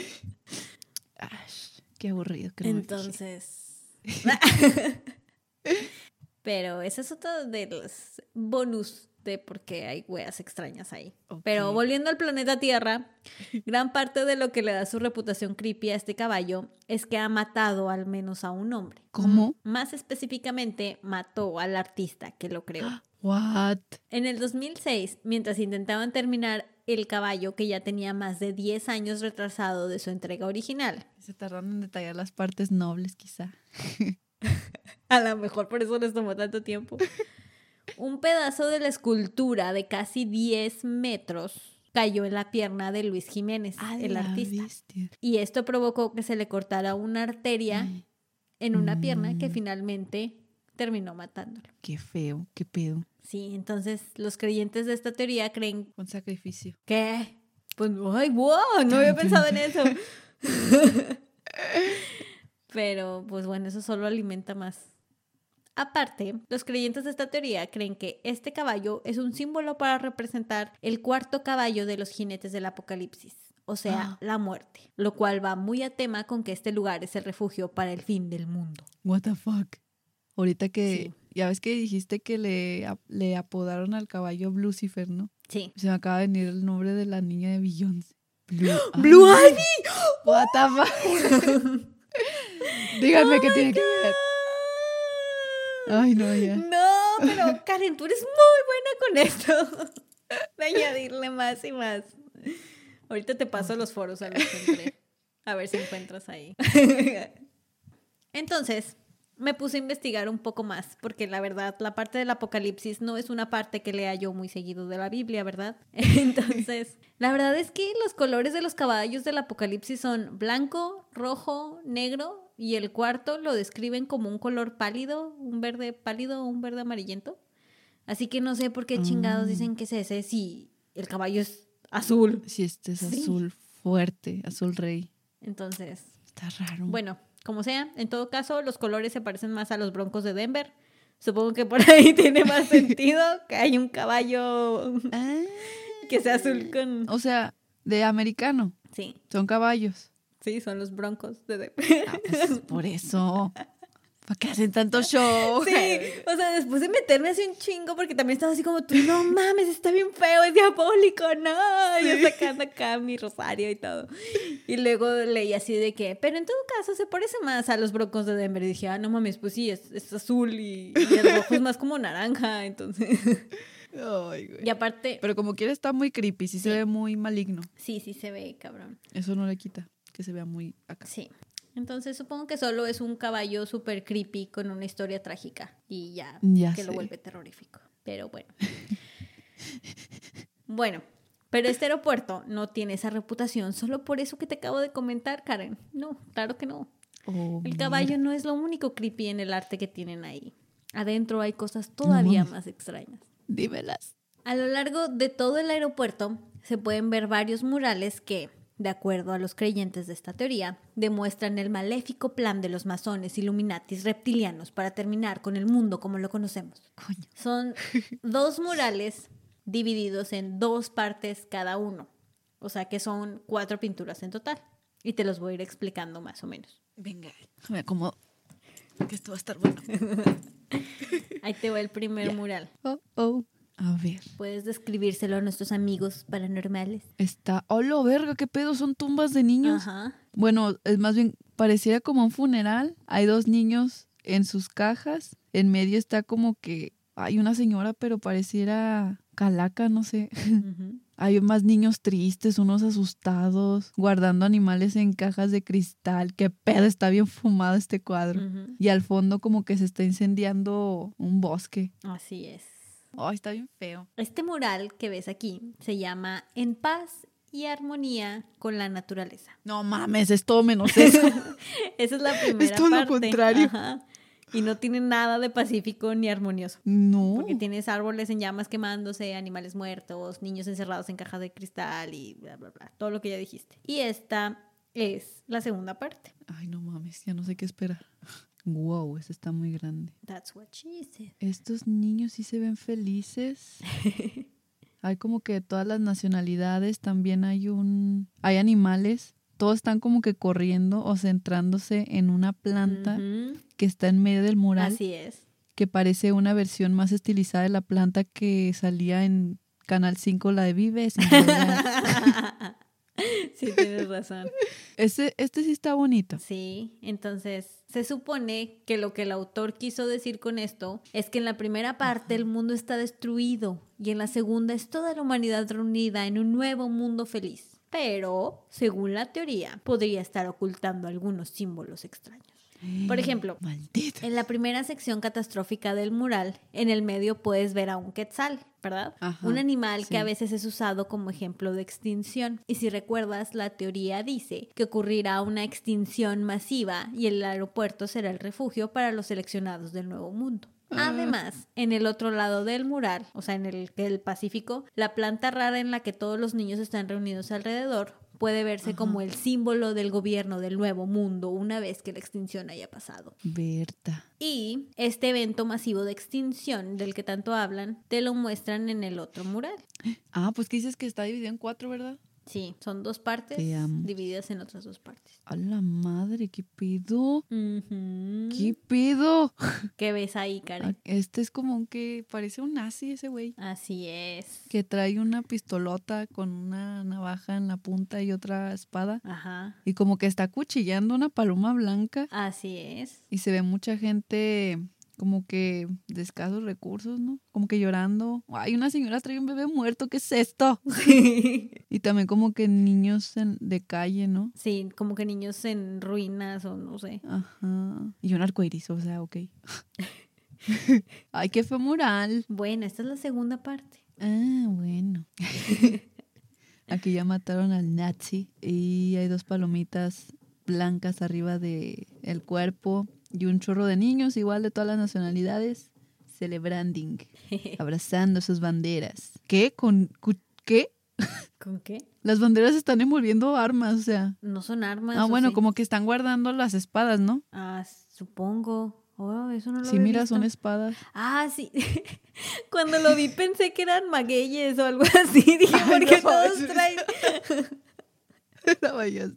Ash, qué aburrido. que no me fijé. entonces... <laughs> Pero ese es otro de los bonus de por qué hay weas extrañas ahí. Pero volviendo al planeta Tierra, gran parte de lo que le da su reputación creepy a este caballo es que ha matado al menos a un hombre. ¿Cómo? Más específicamente, mató al artista que lo creó. <gasps> What? En el 2006, mientras intentaban terminar el caballo que ya tenía más de 10 años retrasado de su entrega original, Se tardaron en detallar las partes nobles, quizá. <laughs> a lo mejor por eso les tomó tanto tiempo, <laughs> un pedazo de la escultura de casi 10 metros cayó en la pierna de Luis Jiménez, el artista. bestia. Y esto provocó que se le cortara una arteria Ay, en una pierna que Mm. finalmente terminó matándolo. Qué feo, qué pedo. Sí, entonces los creyentes de esta teoría creen Con sacrificio. ¿Qué? Pues, ay, wow, no había <laughs> pensado en eso. <laughs> Pero, pues bueno, eso solo alimenta más. Aparte, los creyentes de esta teoría creen que este caballo es un símbolo para representar el cuarto caballo de los jinetes del apocalipsis, o sea, Ah. la muerte, lo cual va muy a tema con que este lugar es el refugio para el fin del mundo. What the fuck. Ahorita que, Sí. ya ves que dijiste que le, le apodaron al caballo Lucifer, ¿no? Sí. Se me acaba de venir el nombre de la niña de Beyoncé. Blue, <gasps> ¡Blue Ivy! What the fuck. <laughs> <laughs> Díganme qué tiene que ver. Ay, no, ya. No, pero Karen, tú eres muy buena con esto. <laughs> De añadirle más y más. Ahorita te paso los foros a que entré. A ver si encuentras ahí. <laughs> Entonces, me puse a investigar un poco más, porque la verdad, la parte del apocalipsis no es una parte que lea yo muy seguido de la Biblia, ¿verdad? <laughs> Entonces, la verdad es que los colores de los caballos del apocalipsis son blanco, rojo, negro, y el cuarto lo describen como un color pálido, un verde pálido o un verde amarillento. Así que no sé por qué chingados Mm. dicen que es ese si el caballo es azul. Si este es Sí. azul fuerte, azul rey. Entonces, Está raro. bueno, como sea, en todo caso, los colores se parecen más a los broncos de Denver. Supongo que por <laughs> ahí tiene más sentido que hay un caballo Ah, que sea azul con... o sea, de americano. Sí, Son caballos. Sí, son los broncos de Denver. Ah, pues <laughs> por eso. ¿Para qué hacen tanto show? Sí, o sea, después de meterme así un chingo, porque también estaba así como tú, no <laughs> mames, está bien feo, es diabólico, no. Yo sacando acá mi rosario y todo. Y luego leí así de que, pero en todo caso se parece más a los broncos de Denver. Y dije, ah, no mames, pues sí, es, es azul y, y el rojo es más como naranja, entonces. Ay, güey. Y aparte, Pero como quiera está muy creepy, sí, se ve muy maligno. sí, sí se ve, cabrón. Eso no le quita que se vea muy acá. Sí. Entonces supongo que solo es un caballo súper creepy con una historia trágica y ya, Ya que lo vuelve terrorífico. Pero bueno. <laughs> bueno, pero este aeropuerto no tiene esa reputación solo por eso que te acabo de comentar, Karen. No, claro que no. Oh, El caballo no es lo único creepy en el arte que tienen ahí. Adentro hay cosas todavía más extrañas. Dímelas. A lo largo de todo el aeropuerto se pueden ver varios murales que, de acuerdo a los creyentes de esta teoría, demuestran el maléfico plan de los masones illuminatis reptilianos para terminar con el mundo como lo conocemos. Coño. Son <laughs> dos murales divididos en dos partes cada uno. O sea que son cuatro pinturas en total. Y te los voy a ir explicando más o menos. Venga, me acomodo. Que esto va a estar bueno. <laughs> Ahí te va el primer mural. Oh, oh. A ver. ¿Puedes describírselo a nuestros amigos paranormales? Está. ¡Hola, verga! ¿Qué pedo? Son tumbas de niños. Ajá. Bueno, es más bien, pareciera como un funeral. Hay dos niños en sus cajas. En medio está como que hay una señora, pero pareciera calaca, no sé. <laughs> Hay más niños tristes, unos asustados, guardando animales en cajas de cristal. Qué pedo, está bien fumado este cuadro. Y al fondo como que se está incendiando un bosque. Así es. Ay, está bien feo. Este mural que ves aquí se llama En paz y armonía con la naturaleza. No mames, es todo menos eso. <laughs> Esa es la primera todo lo parte. contrario. Ajá. Y no tiene nada de pacífico ni armonioso. no. Porque tienes árboles en llamas quemándose, animales muertos, niños encerrados en cajas de cristal y bla, bla, bla. Todo lo que ya dijiste. Y esta es la segunda parte. Ay, no mames, ya no sé qué esperar. Wow, ese está muy grande. That's what she said. Estos niños sí se ven felices. <laughs> Hay como que de todas las nacionalidades también hay un... Hay animales. Todos están como que corriendo o centrándose en una planta que está en medio del mural, Así es. que parece una versión más estilizada de la planta que salía en Canal 5, la de Vive. <laughs> <laughs> sí, tienes razón. Ese, este sí está bonito. Sí, entonces se supone que lo que el autor quiso decir con esto es que en la primera parte el mundo está destruido y en la segunda es toda la humanidad reunida en un nuevo mundo feliz. Pero, según la teoría, podría estar ocultando algunos símbolos extraños. Por ejemplo, Maldito. En la primera sección catastrófica del mural, en el medio puedes ver a un quetzal, ¿verdad? Ajá, un animal sí. que a veces es usado como ejemplo de extinción. Y si recuerdas, la teoría dice que ocurrirá una extinción masiva y el aeropuerto será el refugio para los seleccionados del nuevo mundo. Ah. Además, en el otro lado del mural, o sea, en el, el Pacífico, la planta rara en la que todos los niños están reunidos alrededor puede verse Ajá. como el símbolo del gobierno del nuevo mundo una vez que la extinción haya pasado. Berta. Y este evento masivo de extinción del que tanto hablan, te lo muestran en el otro mural. <gasps> Ah, pues que dices que está dividido en cuatro, ¿verdad? Sí, son dos partes divididas en otras dos partes. A la madre, ¿qué pido? ¿Qué pido? <laughs> ¿Qué ves ahí, Karen? Este es como un que parece un nazi ese güey. Así es. Que trae una pistolota con una navaja en la punta y otra espada. Ajá. Y como que está cuchillando una paloma blanca. Así es. Y se ve mucha gente como que de escasos recursos, ¿no? Como que llorando. Ay, una señora trae un bebé muerto, ¿qué es esto? <laughs> Y también como que niños en- de calle, ¿no? Sí, como que niños en ruinas o no sé. Ajá. Y un arcoíris, o sea, ok. <laughs> Ay, qué femoral. Bueno, esta es la segunda parte. Ah, bueno. <laughs> Aquí ya mataron al nazi y hay dos palomitas blancas arriba de el cuerpo y un chorro de niños, igual de todas las nacionalidades, Celebranding. <laughs> Abrazando sus banderas. ¿Qué? ¿Con qué? <laughs> ¿Con qué? Las banderas están envolviendo armas, o sea. No son armas. Ah, ¿o bueno, sí? como que están guardando las espadas, ¿no? Ah, supongo. Oh, eso no lo Sí, mira, son espadas. Ah, sí. <laughs> Cuando lo vi pensé que eran magueyes o algo así. Dije, Ay, porque no todos manches. traen. Vayas.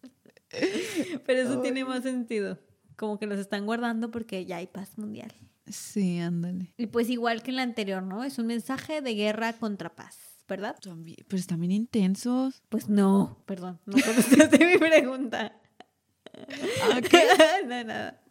Pero eso tiene más sentido. Como que los están guardando porque ya hay paz mundial. Sí, ándale. Y pues igual que en la anterior, ¿no? Es un mensaje de guerra contra paz, ¿verdad? También- Pero están bien intensos. Pues no, perdón, no contestaste <laughs> mi pregunta. Ah, ¿qué? <laughs> no, nada.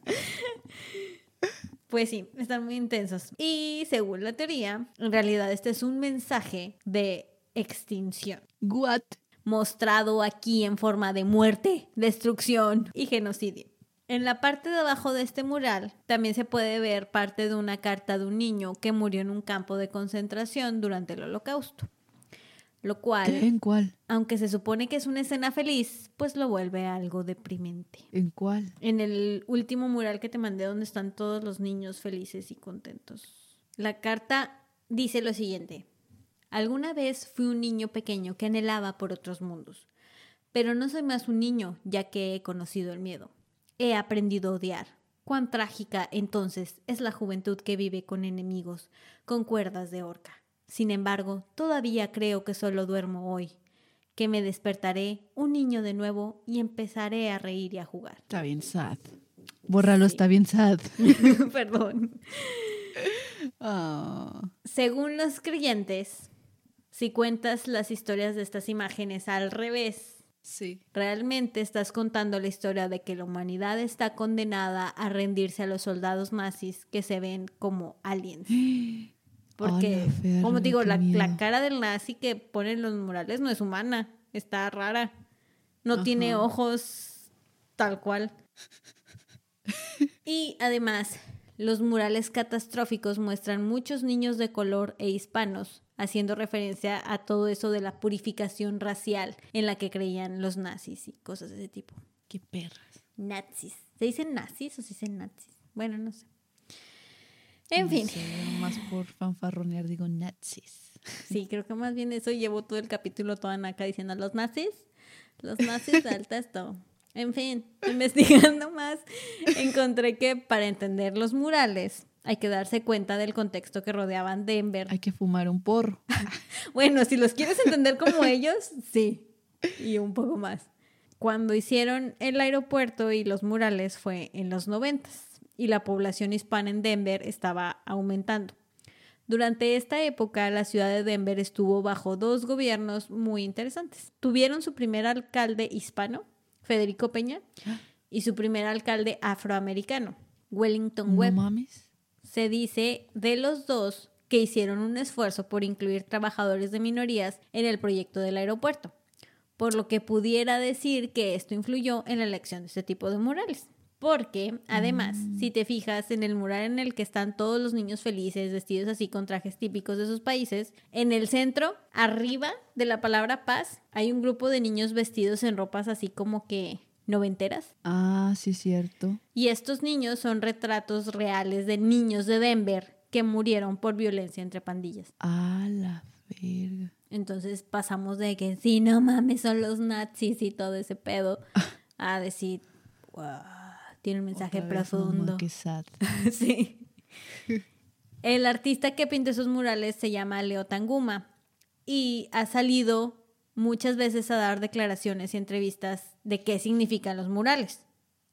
Pues sí, están muy intensos. Y según la teoría, en realidad este es un mensaje de extinción, What? mostrado aquí en forma de muerte, destrucción y genocidio. En la parte de abajo de este mural también se puede ver parte de una carta de un niño que murió en un campo de concentración durante el holocausto. Lo cual, ¿Qué? ¿En cuál? aunque se supone que es una escena feliz, pues lo vuelve algo deprimente. ¿En cuál? En el último mural que te mandé donde están todos los niños felices y contentos. La carta dice lo siguiente. Alguna vez fui un niño pequeño que anhelaba por otros mundos, pero no soy más un niño ya que he conocido el miedo. He aprendido a odiar. Cuán trágica entonces es la juventud que vive con enemigos, con cuerdas de horca. Sin embargo, todavía creo que solo duermo hoy, que me despertaré un niño de nuevo y empezaré a reír y a jugar. Está bien sad. Bórralo, Sí. está bien sad. <laughs> Perdón. Ah. Según los creyentes, si cuentas las historias de estas imágenes al revés, Sí. realmente estás contando la historia de que la humanidad está condenada a rendirse a los soldados nazis que se ven como aliens. <gasps> Porque, como digo, la, la cara del nazi que ponen los murales no es humana, está rara. No tiene ojos tal cual. <laughs> Y además, los murales catastróficos muestran muchos niños de color e hispanos, haciendo referencia a todo eso de la purificación racial en la que creían los nazis y cosas de ese tipo. Qué perras. Nazis. ¿Se dicen nazis o se dicen nazis? Bueno, no sé. En No fin. sé, más por fanfarronear digo nazis. Sí, creo que más bien eso llevo todo el capítulo toda naca diciendo los nazis, los nazis alta esto. En fin, investigando más, encontré que para entender los murales hay que darse cuenta del contexto que rodeaban Denver. Hay que fumar un porro. <laughs> Bueno, si los quieres entender como ellos, sí, y un poco más. Cuando hicieron el aeropuerto y los murales fue en los noventas y la población hispana en Denver estaba aumentando. Durante esta época, la ciudad de Denver estuvo bajo dos gobiernos muy interesantes. Tuvieron su primer alcalde hispano, Federico Peña, y su primer alcalde afroamericano, Wellington No Webb. mames. Se dice de los dos que hicieron un esfuerzo por incluir trabajadores de minorías en el proyecto del aeropuerto, por lo que pudiera decir que esto influyó en la elección de este tipo de murales. Porque, además, si te fijas en el mural en el que están todos los niños felices, vestidos así con trajes típicos de sus países, en el centro, arriba de la palabra paz, hay un grupo de niños vestidos en ropas así como que noventeras. Ah, sí, cierto. Y estos niños son retratos reales de niños de Denver que murieron por violencia entre pandillas. A la verga. Entonces pasamos de que sí, no mames, son los nazis y todo ese pedo, <laughs> a decir, wow, tiene un mensaje Otra profundo. qué sad. <laughs> sí. El artista que pintó esos murales se llama Leo Tanguma y ha salido muchas veces a dar declaraciones y entrevistas de qué significan los murales.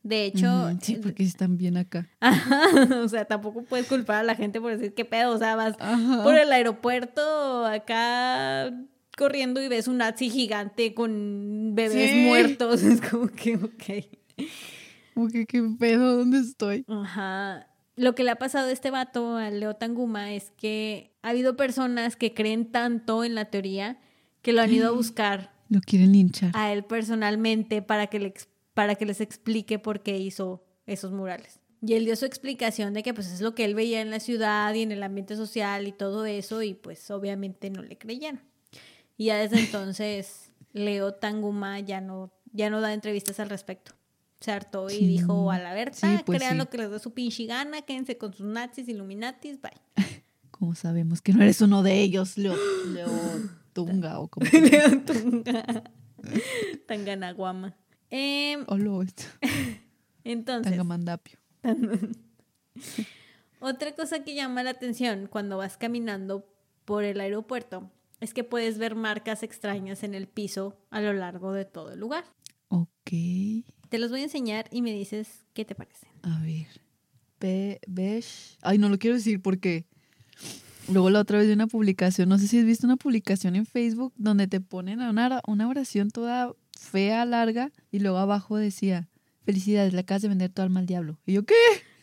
De hecho, Ujú, sí, porque están bien acá. Ajá, <laughs> o sea, tampoco puedes culpar a la gente por decir qué pedo, o sea, vas Ajá. por el aeropuerto acá corriendo y ves un nazi gigante con bebés Sí. muertos, <laughs> es como que, ok. Como que, ¿Qué pedo? ¿Dónde estoy? Ajá. Lo que le ha pasado a este vato, a Leo Tanguma, es que ha habido personas que creen tanto en la teoría que lo han ido a buscar Lo quieren linchar. a él personalmente para que, le, para que les explique por qué hizo esos murales. Y él dio su explicación de que pues es lo que él veía en la ciudad y en el ambiente social y todo eso y pues obviamente no le creyeron. Y ya desde <laughs> entonces Leo Tanguma ya no, ya no da entrevistas al respecto. Se hartó y Sí. dijo a la verdad, Sí, pues crean sí. lo que les dé su pinche gana, quédense con sus nazis, illuminatis, bye. <laughs> ¿Cómo sabemos que no eres uno de ellos, Leo, Leo <laughs> Tunga o como... <laughs> Tunga. <laughs> Tanganaguama. Eh, Olo, esto. <laughs> entonces, Tangamandapio. otra cosa que llama la atención cuando vas caminando por el aeropuerto es que puedes ver marcas extrañas en el piso a lo largo de todo el lugar. Ok. Te los voy a enseñar y me dices qué te parecen. A ver. Be besh. Ay, no lo quiero decir porque luego la otra vez vi una publicación, no sé si has visto una publicación en Facebook donde te ponen una, una oración toda fea, larga, y luego abajo decía, felicidades, le acabas de vender tu alma al diablo. Y yo, ¿qué?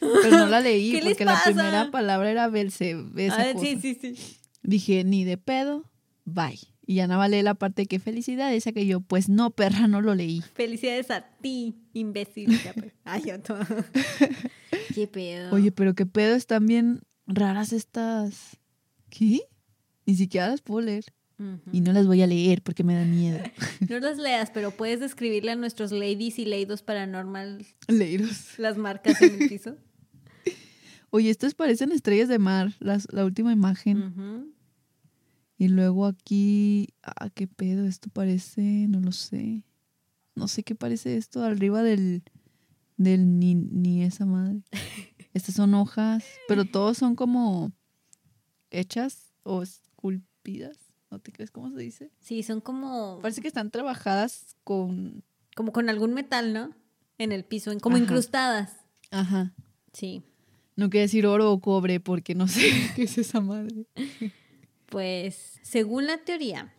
Pero no la <laughs> leí ¿Qué les porque la primera palabra era Belce. esa Ah, cosa. sí, sí, sí. Dije, ni de pedo, bye. Y ya nada leí la parte de que felicidades, esa que yo, pues no, perra, no lo leí. Felicidades a ti, imbécil. Pues. Ay, yo to- <laughs> Qué pedo. Oye, pero qué pedo, están bien raras estas. ¿Qué? Ni siquiera las puedo leer. Y no las voy a leer porque me da miedo. <laughs> No las leas, pero puedes describirle a nuestros ladies y leidos paranormal Leeros. las marcas en el piso. <laughs> Oye, estas parecen estrellas de mar, las, la última imagen. Y luego aquí. Ah, qué pedo, esto parece. No lo sé. No sé qué parece esto arriba del. Del ni, ni esa madre. <laughs> Estas son hojas, pero todos son como hechas o esculpidas. ¿No te crees cómo se dice? Sí, son como, Parece que están trabajadas con. como con algún metal, ¿no? En el piso, como Ajá. incrustadas. Aja. Sí. No quiero decir oro o cobre porque no sé <laughs> qué es esa madre. Pues, según la teoría,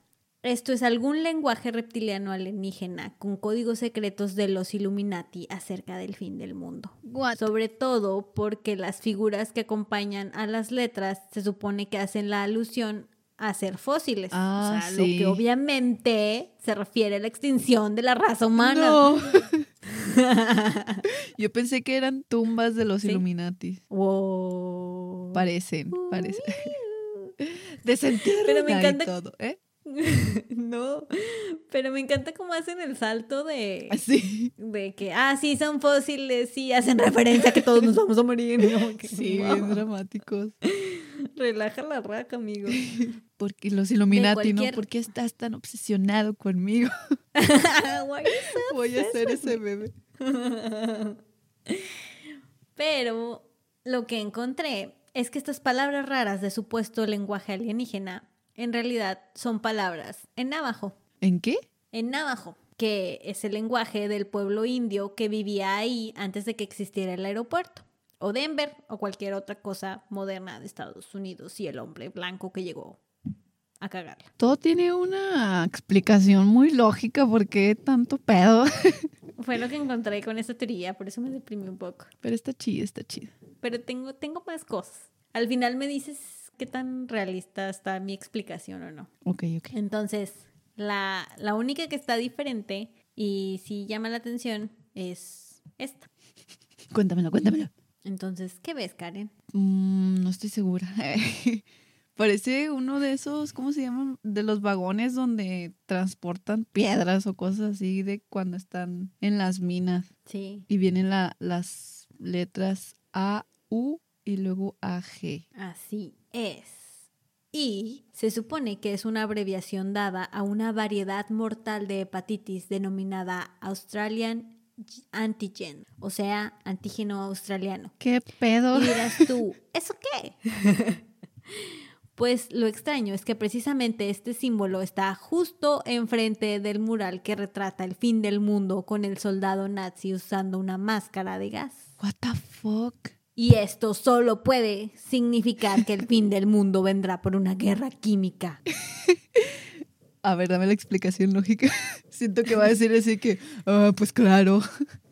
esto es algún lenguaje reptiliano alienígena con códigos secretos de los Illuminati acerca del fin del mundo. Sobre todo porque las figuras que acompañan a las letras se supone que hacen la alusión a ser fósiles. Ah, o sea, lo que obviamente se refiere a la extinción de la raza humana. No. <laughs> Yo pensé que eran tumbas de los Sí. Illuminati. Wow. Parecen, parecen. <laughs> Desentierran Pero me encanta- todo, ¿eh? <laughs> no, pero me encanta cómo hacen el salto de, Así. de que, ah, sí, son fósiles, sí, hacen referencia a que todos nos vamos a morir. <laughs> que, Sí, wow. bien dramáticos. Relaja la raca, amigo. <laughs> Porque los Illuminati, ¿no? ¿Por qué estás tan obsesionado conmigo? Voy a obsessed ese bebé. Pero lo que encontré es que estas palabras raras de supuesto lenguaje alienígena en realidad son palabras en navajo. ¿En qué? En navajo, que es el lenguaje del pueblo indio que vivía ahí antes de que existiera el aeropuerto. O Denver o cualquier otra cosa moderna de Estados Unidos y el hombre blanco que llegó a cagarla. Todo tiene una explicación muy lógica. ¿Por qué tanto pedo? <laughs> Fue lo que encontré con esta teoría, por eso me deprimí un poco. Pero está chido, está chido. Pero tengo, tengo más cosas. Al final me dices qué tan realista está mi explicación o no. Ok, ok. Entonces, la, la única que está diferente y sí llama la atención es esta. <laughs> Cuéntamelo, cuéntamelo. Entonces, ¿qué ves, Karen? Mm, no estoy segura. <laughs> Parece uno de esos, ¿cómo se llaman? De los vagones donde transportan piedras o cosas así de cuando están en las minas. Sí, Y vienen la- las letras A, U y luego AG. así es. Y se supone que es una abreviación dada a una variedad mortal de hepatitis denominada Australian Antigen, o sea, antígeno australiano. ¿Qué pedo? Y dirás tú, ¿eso qué? <laughs> Pues lo extraño es que precisamente este símbolo está justo enfrente del mural que retrata el fin del mundo con el soldado nazi usando una máscara de gas. What the fuck? Y esto solo puede significar que el fin del mundo vendrá por una guerra química. <laughs> A ver, dame la explicación lógica. <laughs> Siento que va a decir así que, ah, pues claro.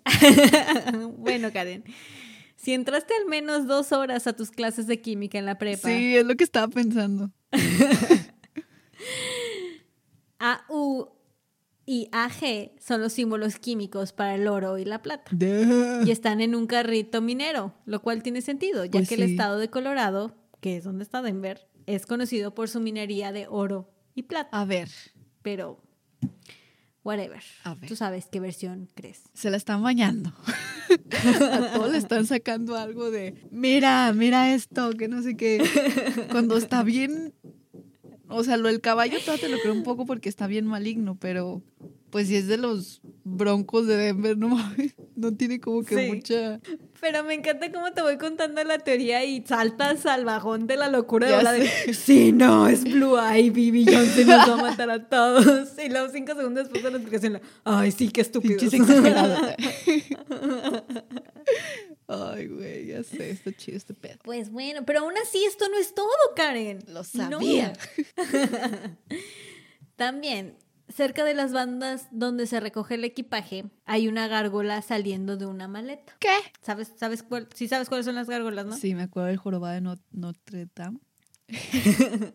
<laughs> bueno, Karen, si entraste al menos dos horas a tus clases de química en la prepa, Sí, es lo que estaba pensando. AU y AG son los símbolos químicos para el oro y la plata. Duh. Y están en un carrito minero, lo cual tiene sentido, ya Pues que el estado de Colorado, que es donde está Denver, es conocido por su minería de oro y plata. A ver, Pero, whatever. A ver. Tú sabes qué versión crees. Se la están bañando. <laughs> A todos le están sacando algo de, mira, mira esto, que no sé qué. Cuando está bien, o sea, lo del caballo todavía te lo creo un poco porque está bien maligno, pero pues si es de los broncos de Denver, no mames, no tiene como que Sí. mucha... Pero me encanta cómo te voy contando la teoría y saltas al bajón de la locura de hablar de, <laughs> sí, no, es Blue Ivy, Beyoncé nos va a matar a todos. Y luego cinco segundos después de la explicación, ay, sí, qué estúpido. Ay, güey, ya sé, está chido este pedo. Pues bueno, pero aún así esto no es todo, Karen. Lo sabía. No. <laughs> También, cerca de las bandas donde se recoge el equipaje, hay una gárgola saliendo de una maleta. ¿Qué? ¿Sabes, sabes cuál, sí sabes cuáles son las gárgolas, no? Sí, me acuerdo del jorobado de Not- Notre Dame. <laughs>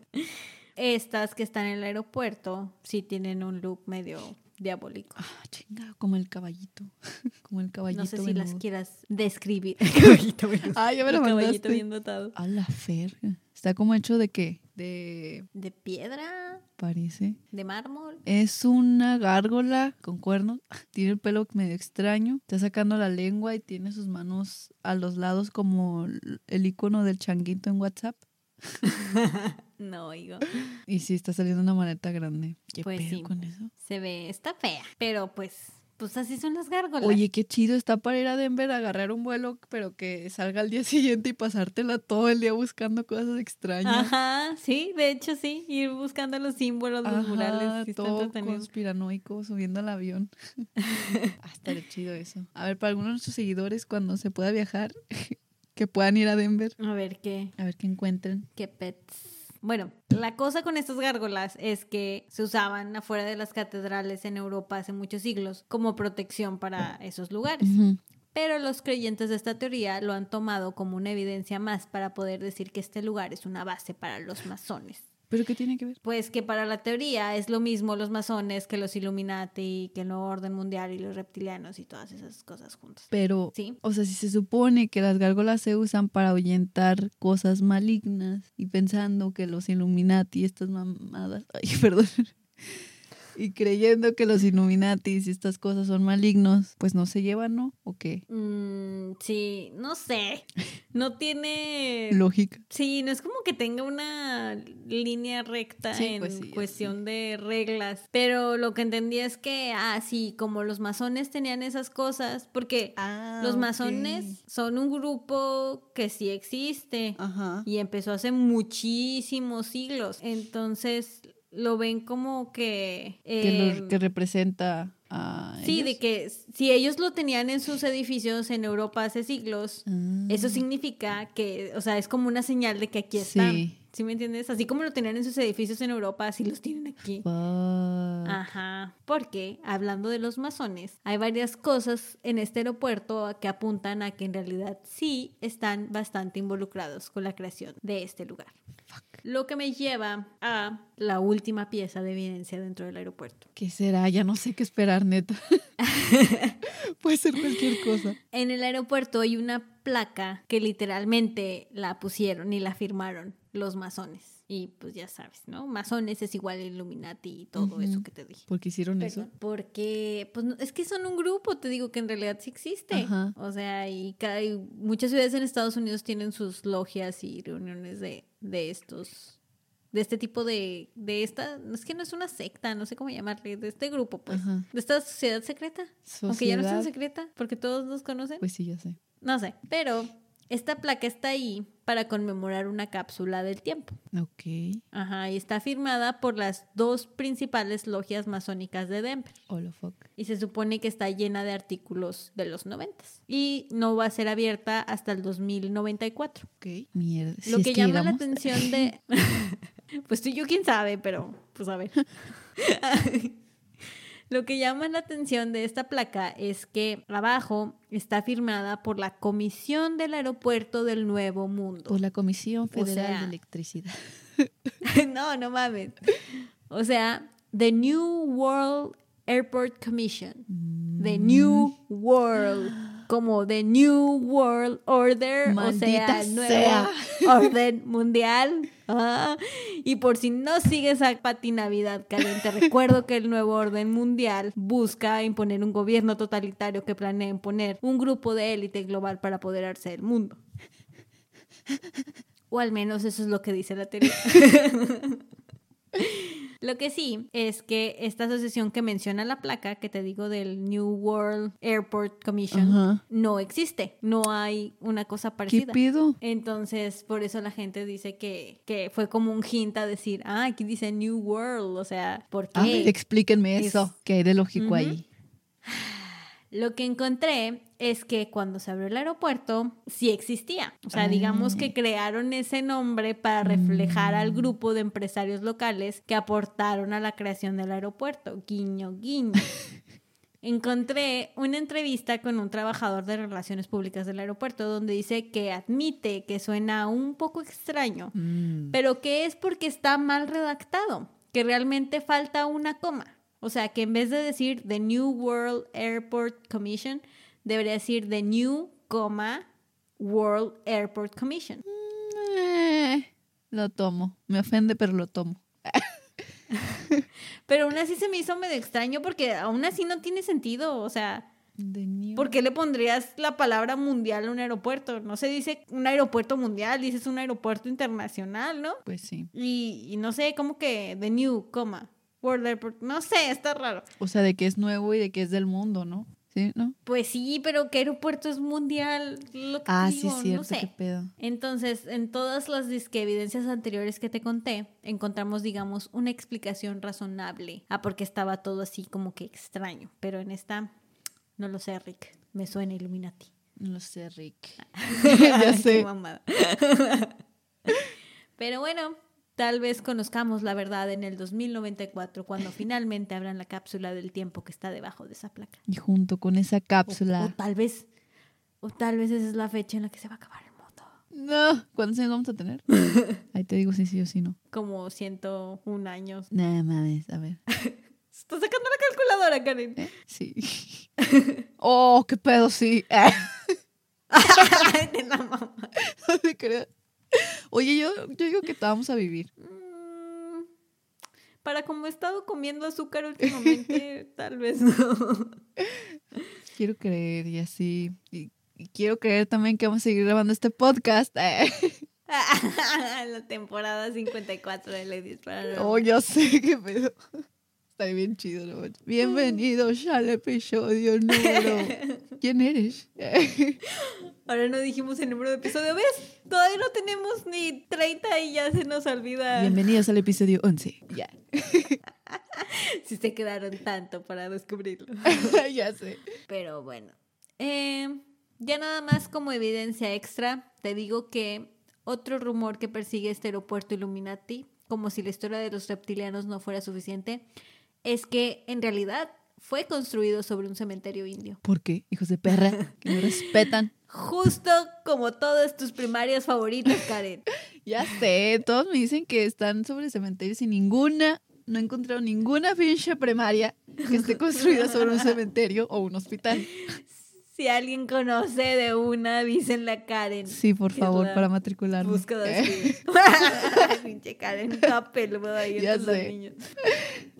Estas que están en el aeropuerto sí tienen un look medio diabólico. Ah, chinga, como el caballito. <laughs> Como el caballito. No sé si las quieras describir. El caballito bien- Ah, <laughs> ya me el caballito bien dotado. A la ferga. Está como hecho de qué? De. ¿De piedra? Parece. ¿De mármol? Es una gárgola con cuernos. <laughs> Tiene el pelo medio extraño. Está sacando la lengua y tiene sus manos a los lados como el icono del changuito en WhatsApp. <laughs> No, oigo. Y sí, está saliendo una maleta grande. ¿Qué Pues pedo sí. con eso? Se ve, está fea, pero pues, pues así son las gárgolas. Oye, qué chido está para ir a Denver a agarrar un vuelo, pero que salga al día <laughs> siguiente y pasártela todo el día buscando cosas extrañas. Ajá, sí, de hecho sí, ir buscando los símbolos, los Ajá, murales, todo conspiranoico subiendo al avión. <laughs> ah, estaría chido eso. A ver, para algunos de nuestros seguidores, cuando se pueda viajar, que puedan ir a Denver, A ver qué, a ver qué encuentren. qué pets. Bueno, la cosa con estas gárgolas es que se usaban afuera de las catedrales en Europa hace muchos siglos como protección para esos lugares. Pero los creyentes de esta teoría lo han tomado como una evidencia más para poder decir que este lugar es una base para los masones. ¿Pero qué tiene que ver? Pues que para la teoría es lo mismo los masones que los Illuminati, que el nuevo orden mundial y los reptilianos y todas esas cosas juntas. Pero, Sí. o sea, si se supone que las gárgolas se usan para ahuyentar cosas malignas y pensando que los Illuminati y estas mamadas, <laughs> ay, perdón, y creyendo que los Illuminati y estas cosas son malignos, pues no se llevan, ¿no? ¿O qué? Mm, sí, no sé. <laughs> No tiene... Lógica. Sí, no es como que tenga una línea recta Sí, en pues sí, cuestión de reglas. Pero lo que entendí es que, ah, sí, como los masones tenían esas cosas, porque Ah, los masones son un grupo que sí existe. Ajá. Y empezó hace muchísimos siglos. Entonces lo ven como que... Que, lo- que representa a. sí, ellos. de que si ellos lo tenían en sus edificios en Europa hace siglos, Ah. eso significa que, o sea, es como una señal de que aquí están. Sí. ¿Sí me entiendes? Así como lo tenían en sus edificios en Europa, así los tienen aquí. Fuck. Ajá, porque hablando de los masones, hay varias cosas en este aeropuerto que apuntan a que en realidad sí están bastante involucrados con la creación de este lugar. Lo que me lleva a la última pieza de evidencia dentro del aeropuerto. ¿Qué será? Ya no sé qué esperar, neta. <laughs> Puede ser cualquier cosa. En el aeropuerto hay una placa que literalmente la pusieron y la firmaron los masones. Y pues ya sabes, ¿no? Masones es igual a Illuminati y todo eso que te dije. ¿Por qué hicieron eso? Porque, pues no- es que son un grupo, te digo que en realidad sí existe. Ajá. O sea, y, cada, y muchas ciudades en Estados Unidos tienen sus logias y reuniones de, de estos, de este tipo de, de esta, es que no es una secta, no sé cómo llamarle, de este grupo, pues, Ajá. de esta sociedad secreta. Aunque ya no es tan secreta, porque todos nos conocen. Pues sí, ya sé. No sé, pero esta placa está ahí para conmemorar una cápsula del tiempo. Ok. Ajá, y está firmada por las dos principales logias masónicas de Denver. Of fuck. Y se supone que está llena de artículos de los noventas. Y no va a ser abierta hasta el 2094. Ok. Mierda. Lo si que es llama la atención de... <laughs> <laughs> pues tú y yo quién sabe, pero pues a ver. <laughs> Lo que llama la atención de esta placa es que abajo está firmada por la Comisión del Aeropuerto del Nuevo Mundo. Por la Comisión Federal sea- de Electricidad. <laughs> no, no mames. O sea, The New World Airport Commission. The Mm. New World. Como The New World Order, Maldita o sea, sea. <laughs> orden mundial. Ah, y por si no sigues a Pati Navidad, Karen, te <laughs> recuerdo que el nuevo orden mundial busca imponer un gobierno totalitario que planea imponer un grupo de élite global para apoderarse del mundo. O al menos eso es lo que dice la teoría. <laughs> Lo que sí es que esta asociación que menciona la placa, que te digo del New World Airport Commission, Ajá. no existe. No hay una cosa ¿Qué parecida. pido? Entonces, por eso la gente dice que, que fue como un hint a decir, ah, aquí dice New World, o sea, ¿por qué? A ver, explíquenme Es- eso. ¿Qué hay de lógico Ujú. ahí? <laughs> Lo que encontré es que cuando se abrió el aeropuerto sí existía. O sea, digamos Ah. que crearon ese nombre para reflejar al Mm. grupo de empresarios locales que aportaron a la creación del aeropuerto. Guiño, guiño. <laughs> Encontré una entrevista con un trabajador de relaciones públicas del aeropuerto donde dice que admite que suena un poco extraño, Mm. pero que es porque está mal redactado, que realmente falta una coma. O sea, que en vez de decir The New World Airport Commission, debería decir The New, coma, World Airport Commission. Eh, lo tomo. Me ofende, pero lo tomo. <laughs> Pero aún así se me hizo medio extraño porque aún así no tiene sentido. O sea, ¿por qué le pondrías la palabra mundial a un aeropuerto? No se dice un aeropuerto mundial, dices un aeropuerto internacional, ¿no? Pues sí. Y, y no sé, como que The New, coma, No sé, está raro. O sea, de que es nuevo y de que es del mundo, ¿no? ¿Sí? ¿No? Pues sí, pero ¿qué aeropuerto es mundial? Lo que Ah, sí, digo, es cierto. No sé. ¿Qué pedo? Entonces, en todas las disque evidencias anteriores que te conté, encontramos, digamos, una explicación razonable a por qué estaba todo así como que extraño. Pero en esta, no lo sé, Rick. Me suena Illuminati. No lo sé, Rick. <laughs> <laughs> ya sé. <laughs> Pero bueno, tal vez conozcamos la verdad en el 2094, cuando finalmente abran la cápsula del tiempo que está debajo de esa placa. Y junto con esa cápsula. o tal vez, o tal vez esa es la fecha en la que se va a acabar el mundo. No. ¿Cuántos años vamos a tener? <laughs> Ahí te digo si sí o si no. Como 101 años. Nada mames, a ver. <laughs> Estás sacando la calculadora, Karen. ¿Eh? Sí. <laughs> oh, qué pedo, sí. La mamá. No te creas. <laughs> Oye, yo, yo digo que te vamos a vivir. Mm, Para como he estado comiendo azúcar últimamente, <laughs> tal vez no. Quiero creer y así. Y, y quiero creer también que vamos a seguir grabando este podcast. <laughs> Eh. la temporada 54 de Ladies para Oh, ya sé qué pedo. Está bien chido, ¿no? Bienvenidos al episodio número. <laughs> ¿Quién eres? <laughs> Ahora no dijimos el número de episodio, ¿ves? Todavía no tenemos ni 30 y ya se nos olvida. Bienvenidos al episodio 11. Ya. <laughs> Si se quedaron tanto para descubrirlo. ya sé. Pero bueno. Eh, ya nada más como evidencia extra, te digo que otro rumor que persigue este aeropuerto Illuminati, como si la historia de los reptilianos no fuera suficiente, es que en realidad fue construido sobre un cementerio indio. ¿Por qué? Hijos de perra, <laughs> que no respetan. Justo como todas tus primarias favoritas, Karen. <laughs> Ya sé, todos me dicen que están sobre cementerios y ninguna, no he encontrado ninguna pinche primaria que esté construida sobre un cementerio o un hospital. <laughs> Si alguien conoce de una, dísenle a Karen. Sí, por favor, para matricularme. Búsqueda Eh, de <laughs> Pinche Karen, toda peluda ahí <laughs> Ya entre los sé. niños.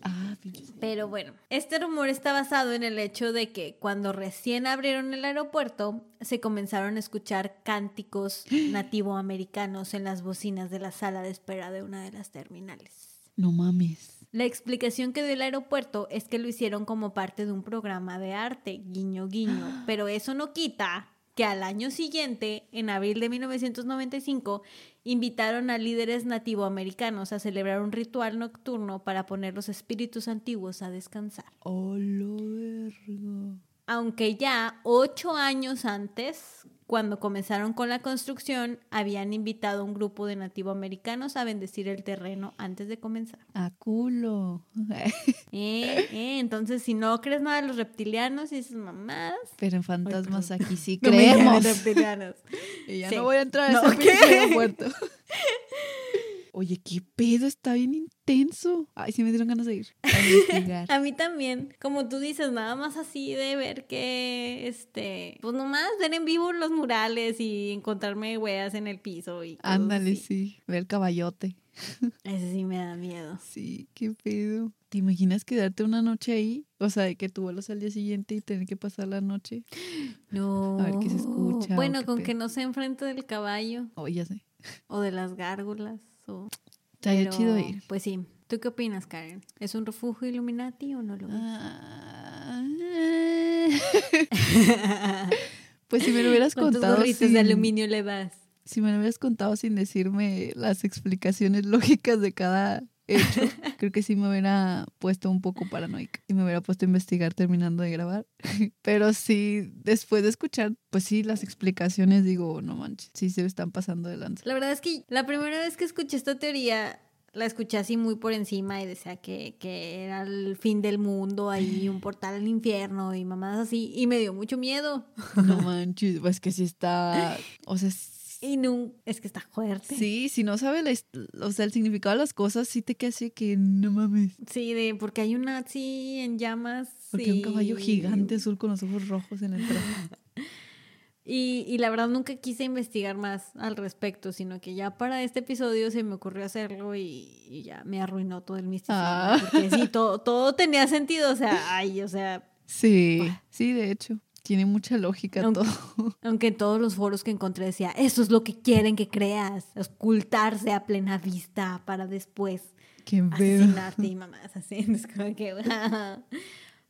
Ah, pinche. Pero bueno, este rumor está basado en el hecho de que cuando recién abrieron el aeropuerto, se comenzaron a escuchar cánticos <gasps> nativoamericanos en las bocinas de la sala de espera de una de las terminales. No mames. La explicación que dio el aeropuerto es que lo hicieron como parte de un programa de arte, guiño guiño, <gasps> pero eso no quita que al año siguiente, en abril de 1995, invitaron a líderes nativoamericanos a celebrar un ritual nocturno para poner los espíritus antiguos a descansar. Oh, lo vergo. Aunque ya ocho años antes, cuando comenzaron con la construcción, habían invitado a un grupo de nativoamericanos a bendecir el terreno antes de comenzar. A culo. <laughs> Eh, eh, entonces, si no crees nada de los reptilianos y esas mamadas, Pero en fantasmas aquí sí no creemos. reptilianos. <laughs> y ya Sí. no voy a entrar a No, ese ¿qué? aeropuerto. <laughs> Oye, qué pedo, está bien intenso. Ay, sí me dieron ganas de ir <laughs> a investigar. A mí también, como tú dices, nada más así de ver que, este, pues nomás ver en vivo los murales y encontrarme weas en el piso y Ándale, así. sí. Ver caballote. <laughs> Ese sí me da miedo. Sí, qué pedo. ¿Te imaginas quedarte una noche ahí? O sea, de que tú vuelas al día siguiente y tener que pasar la noche. <gasps> No. A ver qué se escucha Bueno, qué con pedo. que no sea enfrente del caballo Oh, ya sé. o de las gárgolas. O... Estaría Pero, chido ir. Pues sí. ¿Tú qué opinas, Karen? ¿Es un refugio Illuminati o no lo es? Ah, <laughs> pues si me lo hubieras ¿Cuántos contado sin, de aluminio le das? si me lo hubieras contado sin decirme las explicaciones <laughs> lógicas de cada hecho, <laughs> creo que sí me hubiera puesto un poco paranoica y me hubiera puesto a investigar terminando de grabar. <laughs> Pero sí, después de escuchar, pues sí, las explicaciones, digo, no manches, sí se están pasando de lanza. La verdad es que la primera vez que escuché esta teoría, la escuché así muy por encima y decía que, que era el fin del mundo, ahí un <laughs> portal al infierno y mamadas así, y me dio mucho miedo. No manches, pues que sí está, o sea, Y no, es que está fuerte. sí, si no sabes la o sea, el significado de las cosas, sí te queda así que no mames. Sí, de, porque hay una así en llamas. Porque un y- caballo gigante azul con los ojos rojos en el traje. <laughs> Y, y la verdad nunca quise investigar más al respecto, sino que ya para este episodio se me ocurrió hacerlo y, y ya me arruinó todo el misticismo. Ah. Porque sí, todo, todo tenía sentido, o sea, ay, o sea, Sí, sí, de hecho. Tiene mucha lógica Aunque- todo. <laughs> aunque en todos los foros que encontré decía, eso es lo que quieren que creas, ocultarse a plena vista para después Qué asesinarte y <laughs> mamás así. <laughs> Es como que, wow.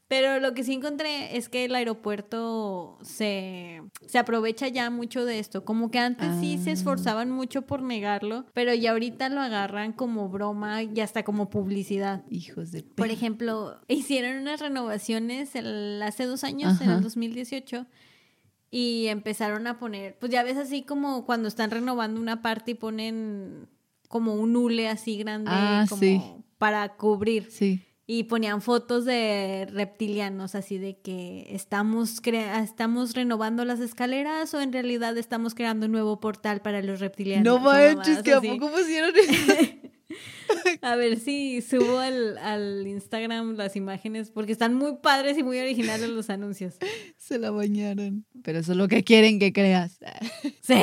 Pero lo que sí encontré es que el aeropuerto se, se aprovecha ya mucho de esto. Como que antes sí se Ah. esforzaban mucho por negarlo, pero ya ahorita lo agarran como broma y hasta como publicidad. Hijos de Por ejemplo, <laughs> hicieron unas renovaciones el- hace dos años, en el 2018, y empezaron a poner, pues ya ves así como cuando están renovando una parte y ponen como un hule así grande Ah, como sí. para cubrir. Sí. Y ponían fotos de reptilianos, así de que estamos, crea- estamos renovando las escaleras o en realidad estamos creando un nuevo portal para los reptilianos. No manches, que a poco pusieron. <laughs> A ver si subo al, al Instagram las imágenes, porque están muy padres y muy originales los anuncios. <laughs> Se la bañaron. Pero eso es lo que quieren que creas. <laughs> Sí.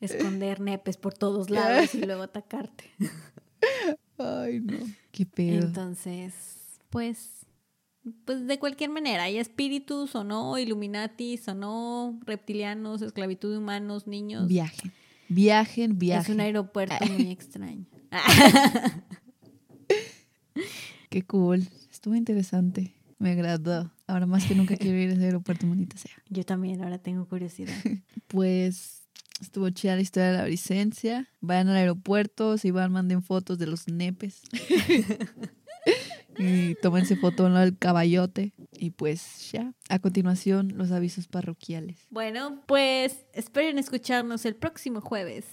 Esconder nepes por todos lados y luego atacarte. Ay, no. Qué pedo. Entonces, pues, pues de cualquier manera, hay espíritus o no, Illuminatis o no, reptilianos, esclavitud de humanos, niños. Viajen. Viajen, Es un viajen. aeropuerto muy extraño. <laughs> Qué cool. Estuvo interesante. Me agradó. Ahora más que nunca quiero ir a ese aeropuerto, bonita sea. Yo también ahora tengo curiosidad. <laughs> Pues estuvo chida la historia de la licencia. Vayan al aeropuerto, si van, manden fotos de los nepes. <laughs> y tómense foto ¿no? del caballote. Y pues ya. A continuación, los avisos parroquiales. Bueno, pues esperen escucharnos el próximo jueves.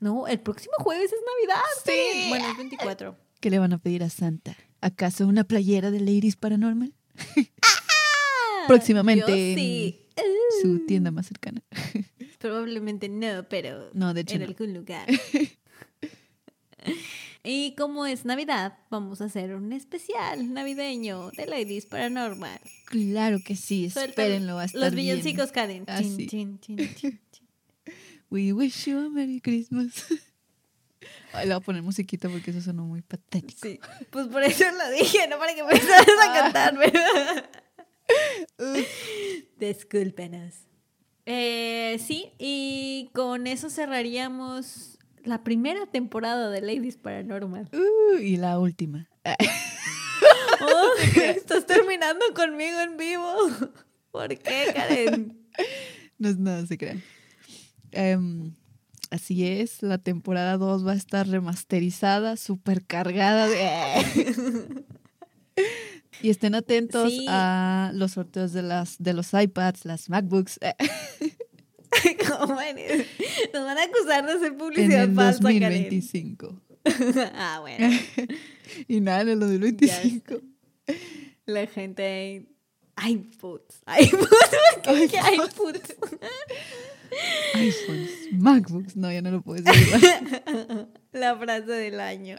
No, el próximo jueves es Navidad. Sí. Bueno, es 24. ¿Qué le van a pedir a Santa? ¿Acaso una playera de Ladies Paranormal? <laughs> Próximamente sí. en su tienda más cercana. Probablemente no, pero No, de hecho en no. algún lugar. <laughs> y como es Navidad, vamos a hacer un especial navideño de Ladies Paranormal. Claro que sí, espérenlo, va a estar Los villancicos caden. Ah. <laughs> We wish you a Merry Christmas. <laughs> Ay, le voy a poner musiquita porque eso sonó muy patético. Sí, pues por eso lo dije, no para que <laughs> empezaras a cantar, ¿verdad? Discúlpenos. Eh, sí, y con eso cerraríamos la primera temporada de Ladies Paranormal. Uh, y la última. <laughs> Oh, estás terminando conmigo en vivo. <laughs> ¿Por qué, Karen? No es nada, se crean. Em, así es, la temporada 2 va a estar remasterizada, súper cargada de... <laughs> y estén atentos Sí. a los sorteos de, las, de los iPads, las MacBooks. <laughs> ¿Cómo eres? Nos van a acusar de hacer en publicidad el falsa, Karen. 2025. <laughs> ah, bueno. <laughs> y nada, en el 2025. La gente. iPods. iPods. ¿Por qué iPods? iPhones, MacBooks. No, ya no lo puedes decir. igual. La frase del año.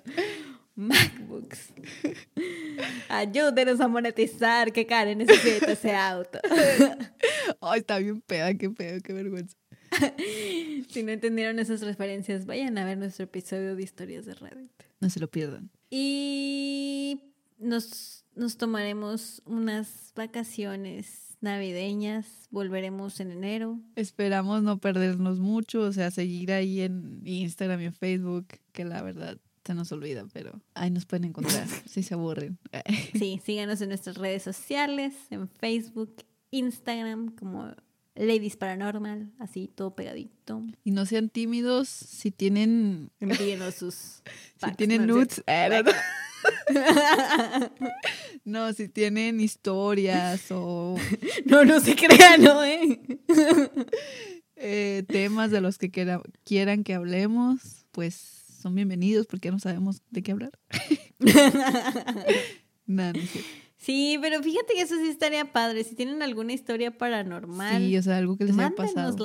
MacBooks. <laughs> Ayúdenos a monetizar que Karen necesita ese auto. <laughs> Ay, está bien peda, qué pedo, qué vergüenza. <laughs> si no entendieron esas referencias, vayan a ver nuestro episodio de historias de Reddit. No se lo pierdan. Y nos, nos tomaremos unas vacaciones navideñas. Volveremos en enero. Esperamos no perdernos mucho, o sea, seguir ahí en Instagram y en Facebook, que la verdad se nos olvida, pero ahí nos pueden encontrar <laughs> si se aburren. sí, síganos en nuestras redes sociales, en Facebook, Instagram, como Ladies Paranormal, así todo pegadito. Y no sean tímidos si tienen. Envíenos sus. <laughs> si tienen nudes. <laughs> no, si tienen historias o. No, no se crean, ¿no? ¿eh? eh temas de los que quieran que hablemos, pues son bienvenidos porque no sabemos de qué hablar. Nada, <laughs> no sé. Sí, pero fíjate que eso sí estaría padre. Si tienen alguna historia paranormal, sí, o sea, algo que les haya pasado.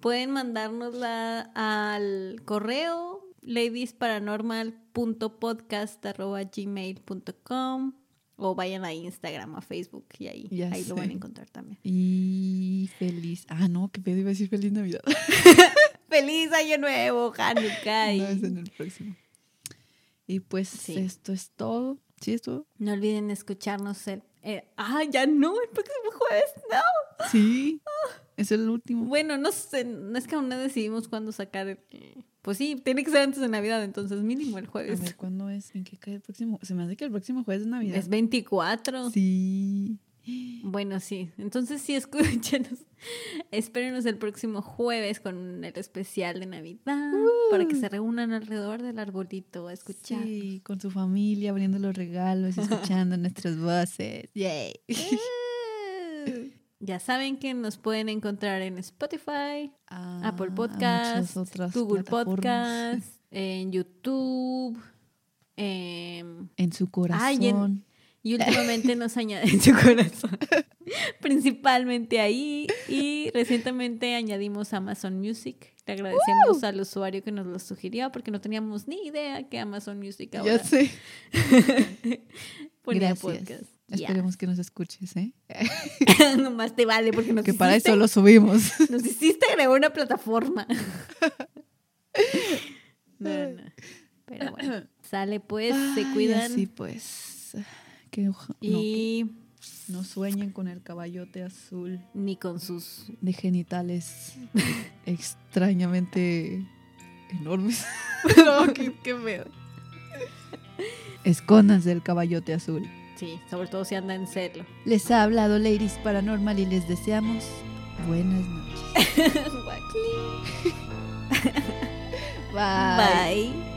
Pueden mandárnosla al correo ladiesparanormal.podcast.gmail.com o vayan a Instagram, a Facebook y ahí, ahí lo van a encontrar también. Y feliz. Ah, no, que pedo iba a decir feliz Navidad. <laughs> feliz Año Nuevo, Hanukkah. <laughs> No, es en el próximo. Y pues esto es todo. ¿Sí es todo? No olviden escucharnos el... Eh, ah, ya no, el próximo jueves, no. Sí, <laughs> es el último. Bueno, no sé, no es que aún no decidimos cuándo sacar el... Pues sí, tiene que ser antes de Navidad, entonces mínimo el jueves. A ver, ¿cuándo es? ¿En qué cae el próximo? Se me hace que el próximo jueves es Navidad. Es 24. Sí. Bueno, sí. Entonces sí, <laughs> escúchenos. Espérenos el próximo jueves con el especial de Navidad para que se reúnan alrededor del arbolito a escuchar. Sí, con su familia, abriendo los regalos, escuchando <laughs> nuestras voces. ¡Yay! ya saben que nos pueden encontrar en Spotify, ah, Apple Podcasts, Google Podcasts, en YouTube, en su corazón. Y últimamente nos añaden su corazón. <laughs> Principalmente ahí. Y recientemente añadimos Amazon Music. Le agradecemos al usuario que nos lo sugirió porque no teníamos ni idea que Amazon Music ahora. Ya sé. <laughs> Gracias. podcast. Esperemos que nos escuches, ¿eh? <laughs> Nomás te vale porque nos Que para eso lo subimos. Nos hiciste agregar una plataforma. no, no. Pero bueno. Sale pues, se cuidan. Sí, pues y no, sueñen con el caballote azul. Ni con sus... De genitales <laughs> extrañamente enormes. <laughs> no, qué, qué feo. Escóndanse del caballote azul. Sí, sobre todo si anda en celo. Les ha hablado Ladies Paranormal y les deseamos buenas noches. <laughs> Bye. Bye.